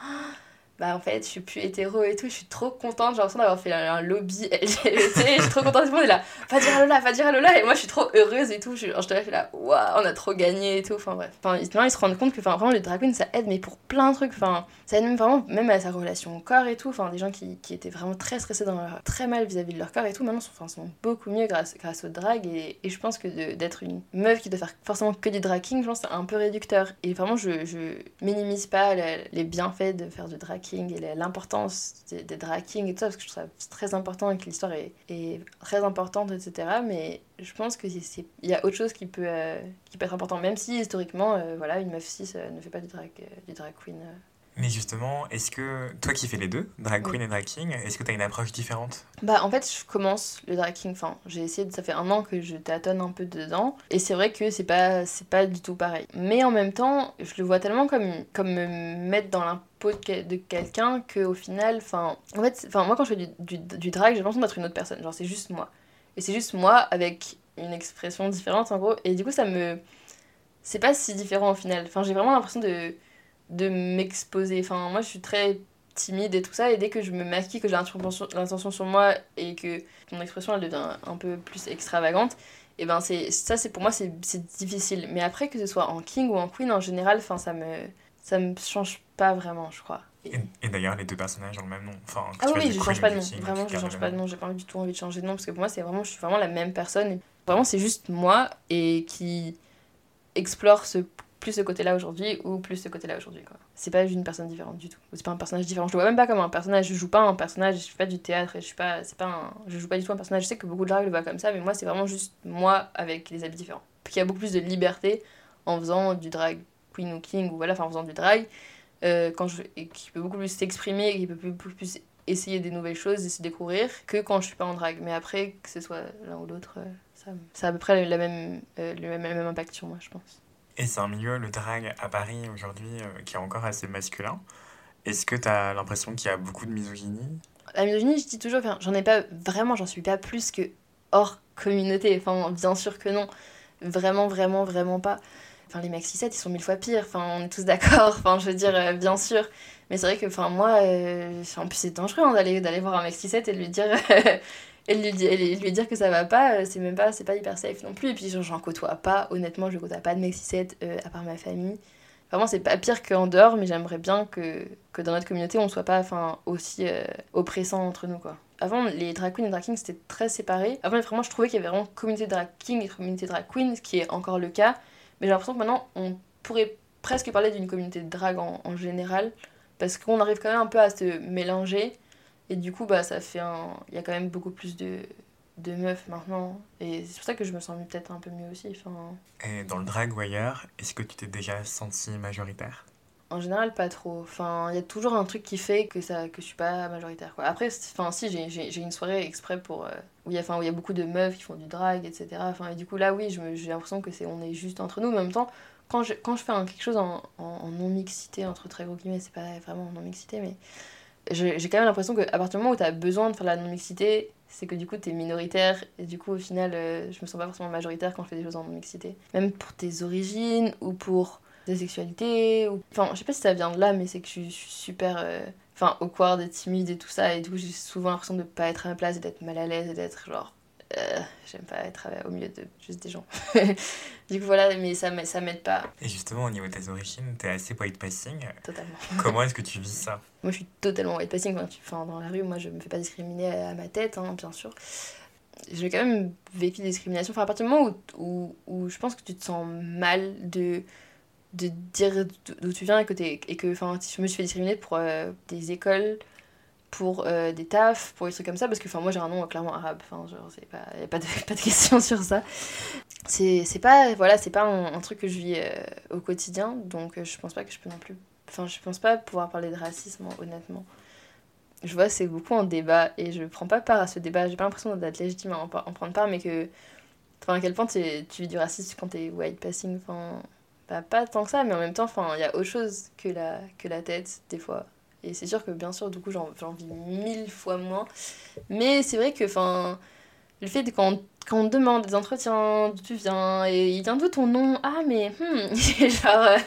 Bah en fait je suis plus hétéro et tout, je suis trop contente, j'ai l'impression d'avoir fait un, lobby LGBT, je suis trop contente, tout le monde est là, va dire à Lola, va dire à Lola, et moi je suis trop heureuse et tout, je, je te là, waouh, on a trop gagné et tout, enfin bref. Enfin, maintenant ils se rendent compte que enfin, vraiment le drag ça aide, mais pour plein de trucs, enfin ça aide même vraiment, même à sa relation au corps et tout, enfin des gens qui, qui étaient vraiment très stressés dans leur, très mal vis-à-vis de leur corps et tout, maintenant sont, enfin, sont beaucoup mieux grâce, grâce au drag, et, je pense que d'être une meuf qui doit faire forcément que du drag king, je pense c'est un peu réducteur, et vraiment je, je minimise pas les bienfaits de faire du drag et l'importance des, des drag et tout ça, parce que je trouve ça très important et que l'histoire est, est, très importante, etc. Mais je pense qu'il y a autre chose qui peut, euh, qui peut être important, même si historiquement, euh, voilà, une meuf 6 euh, ne fait pas du drag, du drag queen. Mais justement, est-ce que toi qui fais les deux, drag queen et drag king, est-ce que tu as une approche différente? Bah en fait, je commence le drag king, enfin, j'ai essayé, ça fait un an que je tâtonne un peu dedans, et c'est vrai que c'est pas, c'est pas du tout pareil. Mais en même temps, je le vois tellement comme, comme me mettre dans de, quelqu'un qu'au final, enfin, en fait, enfin, moi quand je fais du, drag, j'ai l'impression d'être une autre personne, genre c'est juste moi. Et c'est juste moi avec une expression différente en gros, et du coup ça me... C'est pas si différent au final. Enfin, j'ai vraiment l'impression de de m'exposer. Enfin, moi, je suis très timide et tout ça, et dès que je me maquille, que j'ai l'intention sur moi et que mon expression elle devient un peu plus extravagante, et ben c'est ça c'est pour moi c'est difficile. Mais après que ce soit en king ou en queen en général, enfin ça me ça me change pas vraiment, je crois. Et, d'ailleurs, les deux personnages ont le même nom. Enfin, ah oui, je change pas de nom. vraiment, je change pas de nom. J'ai pas du tout envie de changer de nom parce que pour moi, c'est vraiment, je suis vraiment la même personne. Vraiment, c'est juste moi et qui explore ce plus ce côté-là aujourd'hui ou plus ce côté-là aujourd'hui. C'est pas une personne différente du tout. C'est pas un personnage différent. Je le vois même pas comme un personnage. Je joue pas un personnage, je fais pas du théâtre, et je suis pas, c'est pas un, je joue pas du tout un personnage. Je sais que beaucoup de gens le voient comme ça, mais moi c'est vraiment juste moi avec les habits différents. Puis il y a beaucoup plus de liberté en faisant du drag queen ou king ou voilà, enfin en faisant du drag. Euh, quand je, et qui peut beaucoup plus s'exprimer, et qui peut beaucoup plus essayer des nouvelles choses et se découvrir que quand je suis pas en drag. Mais après, que ce soit l'un ou l'autre, euh, ça, ça a à peu près la même, euh, le, même, le même impact sur moi, je pense. Et c'est un milieu, le drag à Paris aujourd'hui, euh, qui est encore assez masculin. Est-ce que tu as l'impression qu'il y a beaucoup de misogynie? La misogynie, je dis toujours, j'en ai pas vraiment, j'en suis pas plus que hors communauté. Enfin, bien sûr que non. Vraiment, vraiment, vraiment pas. Enfin, les mecs 6 ils sont mille fois pires. Enfin, on est tous d'accord. Enfin, je veux dire, euh, bien sûr. Mais c'est vrai que, enfin, moi, euh, en plus, c'est dangereux hein, d'aller, d'aller voir un mec 6 et de lui dire et lui, lui dire que ça va pas, euh, c'est même pas, c'est pas hyper safe non plus. Et puis j'en côtoie pas, honnêtement, je côtoie pas de 6 euh, à part ma famille. Vraiment, c'est pas pire qu'en dehors, mais j'aimerais bien que, que dans notre communauté, on soit pas enfin, aussi euh, oppressant entre nous, quoi. Avant, les drag queens et drag kings, c'était très séparé. Avant, vraiment, je trouvais qu'il y avait vraiment communauté drag king et communauté drag queen, ce qui est encore le cas. Mais j'ai l'impression que maintenant, on pourrait presque parler d'une communauté de drag en, général, parce qu'on arrive quand même un peu à se mélanger et du coup, bah, ça fait un. Il y a quand même beaucoup plus de, de meufs maintenant. Et c'est pour ça que je me sens peut-être un peu mieux aussi. Et dans le drag ou ailleurs, est-ce que tu t'es déjà sentie majoritaire? En général, pas trop. Enfin, il y a toujours un truc qui fait que, ça, que je suis pas majoritaire. Quoi. Après, enfin, si, j'ai une soirée exprès pour. Euh, où il enfin, y a beaucoup de meufs qui font du drag, etc. Enfin, et du coup, là, oui, j'ai l'impression que c'est on est juste entre nous. Mais en même temps, quand je, quand je fais quelque chose en, en, non-mixité, entre très gros guillemets, c'est pas vraiment en non-mixité, mais j'ai quand même l'impression qu'à partir du moment où tu as besoin de faire la non-mixité, c'est que du coup tu es minoritaire et du coup au final euh, je me sens pas forcément majoritaire quand je fais des choses en non-mixité. Même pour tes origines ou pour de sexualité. Ou... Enfin, je sais pas si ça vient de là, mais c'est que je suis super. Euh, enfin, awkward et timide et tout ça. Et du coup, j'ai souvent l'impression de pas être à ma place et d'être mal à l'aise et d'être genre. Euh, j'aime pas être au milieu de juste des gens. du coup, voilà, mais ça, ça m'aide pas. Et justement, au niveau de tes origines, t'es assez white passing. Totalement. Comment est-ce que tu vis ça? Moi, je suis totalement white passing. Enfin, dans la rue, moi, je me fais pas discriminer à ma tête, hein, bien sûr j'ai quand même vécu des discriminations. Enfin, à partir du moment où, où, où, je pense que tu te sens mal de, de dire d'où tu viens et que, et que je me suis fait discriminer pour euh, des écoles, pour euh, des tafs, pour des trucs comme ça, parce que moi j'ai un nom clairement arabe. C'est pas, y a pas de, pas de question sur ça. C'est, pas, voilà, pas un, truc que je vis euh, au quotidien, donc je pense pas que je peux non plus. Enfin, je pense pas pouvoir parler de racisme, honnêtement je vois c'est beaucoup en débat et je prends pas part à ce débat. J'ai pas l'impression d'être légitime à en, prendre part, mais que. Enfin, à quel point tu vis du racisme quand t'es white passing Enfin, bah, pas tant que ça, mais en même temps, il y a autre chose que la, que la tête, des fois. Et c'est sûr que, bien sûr, du coup, j'en vis mille fois moins. Mais c'est vrai que, enfin, le fait de quand, quand on demande des entretiens, d'où tu viens, et il vient d'où ton nom? Ah, mais, hmm, genre, euh,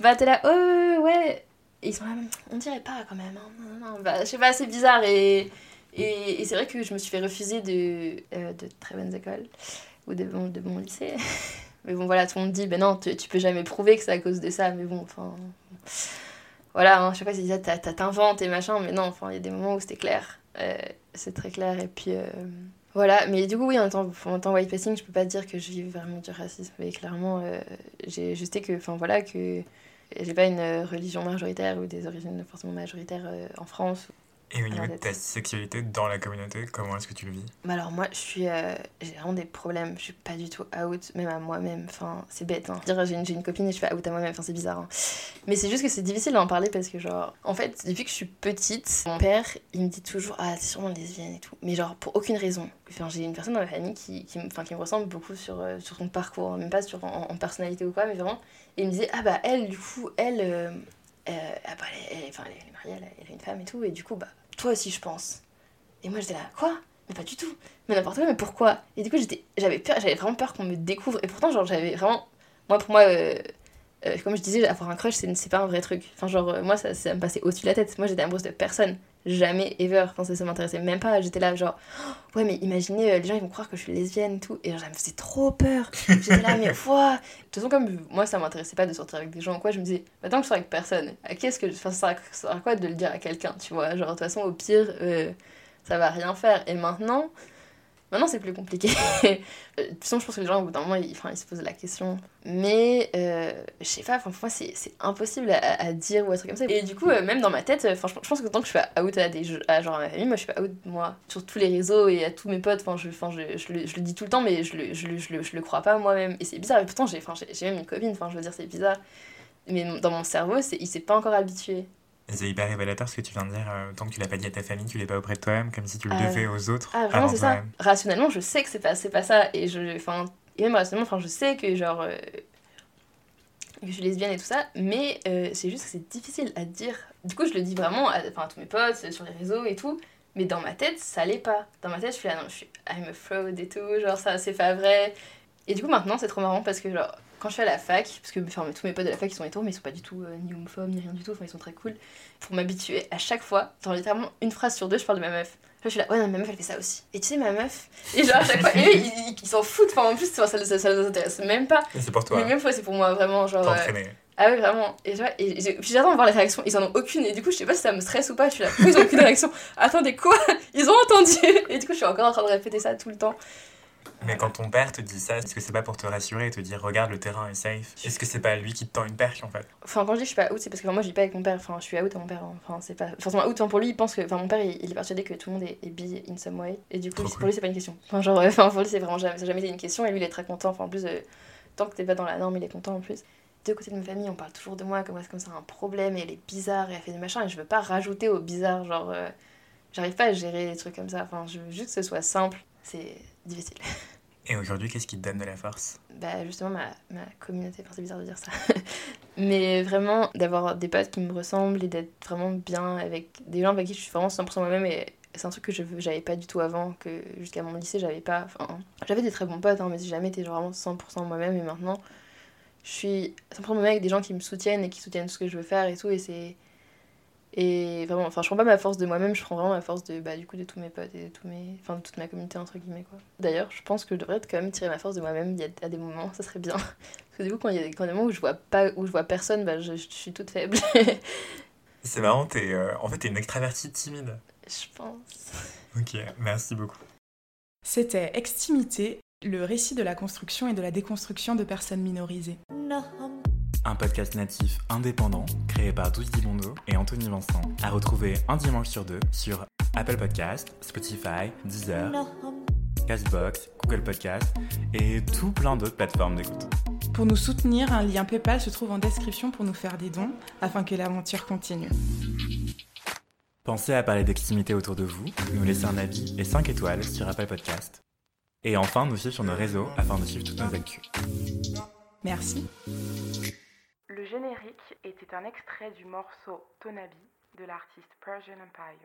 bah, t'es là, oh, ouais et ils sont là, on dirait pas quand même. Hein. Non, non, bah, je sais pas, c'est bizarre. Et, et, c'est vrai que je me suis fait refuser de, euh, de très bonnes écoles ou de de bons lycées. mais bon, voilà, tout le monde dit, ben non, tu, peux jamais prouver que c'est à cause de ça. Mais bon, enfin. Voilà, hein, je sais pas si t'inventes et machin, mais non, enfin, il y a des moments où c'était clair. Euh, c'est très clair. Et puis. Euh, voilà, mais du coup, oui, en tant, en tant white passing, je peux pas dire que je vis vraiment du racisme. Mais clairement, j'ai juste que, enfin voilà, que j'ai pas une euh, religion majoritaire ou des origines forcément majoritaires euh, en France et au niveau de ta sexualité dans la communauté, comment est-ce que tu le vis? Bah Alors moi, je suis, euh, j'ai vraiment des problèmes. Je suis pas du tout out, même à moi-même. Enfin, c'est bête. Hein. Dire j'ai une, une, copine et je suis out à moi-même. Enfin, c'est bizarre. Hein. Mais c'est juste que c'est difficile d'en parler parce que genre, en fait, depuis que je suis petite, mon père, il me dit toujours ah t'es sûrement lesbienne et tout. Mais genre pour aucune raison. Enfin, j'ai une personne dans ma famille qui, qui, enfin, qui me ressemble beaucoup sur euh, sur son parcours, même pas sur en, personnalité ou quoi, mais vraiment. Et il me disait ah bah elle du coup elle, euh, ah bah, elle, enfin, elle est mariée, elle, a une femme et tout et du coup bah toi aussi, je pense. Et moi, j'étais là, quoi? Mais pas du tout. Mais n'importe quoi, mais pourquoi? Et du coup, j'avais peur, j'avais vraiment peur qu'on me découvre. Et pourtant, genre, j'avais vraiment. Moi, pour moi, euh, euh, comme je disais, avoir un crush, c'est pas un vrai truc. Enfin, genre, euh, moi, ça, ça me passait au-dessus de la tête. Moi, j'étais amoureuse de personne. Jamais, ever. Enfin, ça, ça m'intéressait même pas. J'étais là, genre, oh, ouais, mais imaginez, les gens, ils vont croire que je suis lesbienne tout. Et genre, ça me faisait trop peur. J'étais là, mais quoi De toute façon, comme moi, ça m'intéressait pas de sortir avec des gens ou quoi, je me disais, maintenant que je sors avec personne, à qui est-ce que. Enfin, ça sert à quoi de le dire à quelqu'un, tu vois? Genre, de toute façon, au pire, ça va rien faire. Et maintenant, Maintenant, c'est plus compliqué. Euh, de toute façon, je pense que les gens, au bout d'un moment, ils, ils se posent la question. Mais, euh, je sais pas, pour moi, c'est impossible à, dire ou un truc comme ça. Et du coup, euh, même dans ma tête, franchement, je pense que tant que je suis out à, des, à, genre, à ma famille, moi, je suis pas out, moi, sur tous les réseaux et à tous mes potes. Enfin, je, je, je, le, je, le, dis tout le temps, mais je le, je, le, je le, crois pas moi-même. Et c'est bizarre. Et pourtant, j'ai même une copine. Je veux dire, c'est bizarre. Mais dans mon cerveau, il s'est pas encore habitué. C'est hyper révélateur ce que tu viens de dire. Euh, tant que tu l'as pas dit à ta famille, tu l'es pas auprès de toi-même, comme si tu le ah devais aux autres. Ah, vraiment, c'est ça. Rationnellement, je sais que c'est pas, pas ça. Et, je, et même rationnellement, je sais que genre. Euh, que je suis lesbienne et tout ça, mais euh, c'est juste que c'est difficile à dire. Du coup, je le dis vraiment à, à, tous mes potes, sur les réseaux et tout, mais dans ma tête, ça l'est pas. Dans ma tête, je suis là, non, je suis I'm a fraud et tout, genre ça, c'est pas vrai. Et du coup, maintenant, c'est trop marrant parce que, genre, quand je suis à la fac, parce que enfin, tous mes potes de la fac ils sont hétéros, mais ils sont pas du tout euh, ni homophobes ni rien du tout, enfin ils sont très cool. Pour m'habituer à chaque fois, dans littéralement une phrase sur deux, je parle de ma meuf. je suis là, ouais, non, ma meuf elle fait ça aussi. Et tu sais, ma meuf, et genre à chaque fois, et eux ils s'en foutent, enfin en plus ça, ça, ça, ça les intéresse même pas. C'est pour toi. Mais même fois c'est pour moi vraiment, genre. Euh, ah oui, vraiment. Et, et, et j'attends de voir les réactions. Ils en ont aucune. Et du coup, je sais pas si ça me stresse ou pas. Je suis là, ils ont aucune réaction. Attendez, quoi? Ils ont entendu Et du coup, je suis encore en train de répéter ça tout le temps. Mais quand ton père te dit ça, est-ce que c'est pas pour te rassurer et te dire regarde le terrain est safe? Est-ce que c'est pas lui qui te tend une perche en fait? Enfin quand je dis je suis pas out, c'est parce que moi je vis pas avec mon père, enfin je suis out à mon père, enfin c'est pas forcément out, enfin, pour lui il pense que, enfin mon père il, est persuadé que tout le monde est, est bi in some way. Et du coup pour lui c'est pas une question. Enfin genre, enfin pour lui c'est vraiment jamais, ça jamais été une question. Et lui il est très content, enfin en plus euh, tant que t'es pas dans la norme il est content en plus. De côté de ma famille on parle toujours de moi comme est-ce que c'est un problème et elle est bizarre et elle fait des machins et je veux pas rajouter au bizarre, genre euh, j'arrive pas à gérer des trucs comme ça, enfin je veux juste que ce soit simple, c'est difficile. Et aujourd'hui, qu'est-ce qui te donne de la force? Bah justement ma, ma communauté, enfin c'est bizarre de dire ça. Mais vraiment d'avoir des potes qui me ressemblent et d'être vraiment bien avec des gens avec qui je suis vraiment 100% moi-même et c'est un truc que je j'avais pas du tout avant, que jusqu'à mon lycée j'avais pas. Enfin, j'avais des très bons potes, hein, mais j'ai jamais été vraiment 100% moi-même et maintenant je suis simplement avec des gens qui me soutiennent et qui soutiennent ce que je veux faire et tout. Et c'est. Et vraiment, enfin, je prends pas ma force de moi-même, je prends vraiment ma force de, bah, du coup, de tous mes potes et de, tous mes... enfin, de toute ma communauté, entre guillemets, quoi. D'ailleurs, je pense que je devrais quand même tirer ma force de moi-même il y a, à des moments, ça serait bien. Parce que du coup, quand il y a, quand des moments où je vois, pas, où je vois personne, bah, je, je suis toute faible. C'est marrant, es, euh, en fait, t'es une extravertie timide. Je pense. Ok, merci beaucoup. C'était Extimité, le récit de la construction et de la déconstruction de personnes minorisées. Un podcast natif indépendant créé par Douce Dibondo et Anthony Vincent, à retrouver un dimanche sur deux sur Apple Podcast, Spotify, Deezer, Castbox, Google Podcast et tout plein d'autres plateformes d'écoute. Pour nous soutenir, un lien PayPal se trouve en description pour nous faire des dons afin que l'aventure continue. Pensez à parler d'extimité autour de vous, nous laisser un avis et 5 étoiles sur Apple Podcast. Et enfin, nous suivre sur nos réseaux afin de suivre toutes nos actus. Merci. Générique était un extrait du morceau Tonabi de l'artiste Persian Empire.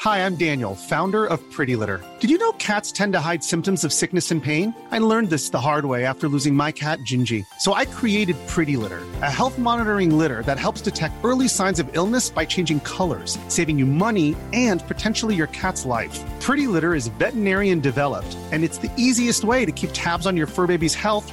Hi, I'm Daniel, founder of Pretty Litter. Did you know cats tend to hide symptoms of sickness and pain? I learned this the hard way after losing my cat, Gingy. So I created Pretty Litter, a health monitoring litter that helps detect early signs of illness by changing colors, saving you money and potentially your cat's life. Pretty Litter is veterinarian developed, and it's the easiest way to keep tabs on your fur baby's health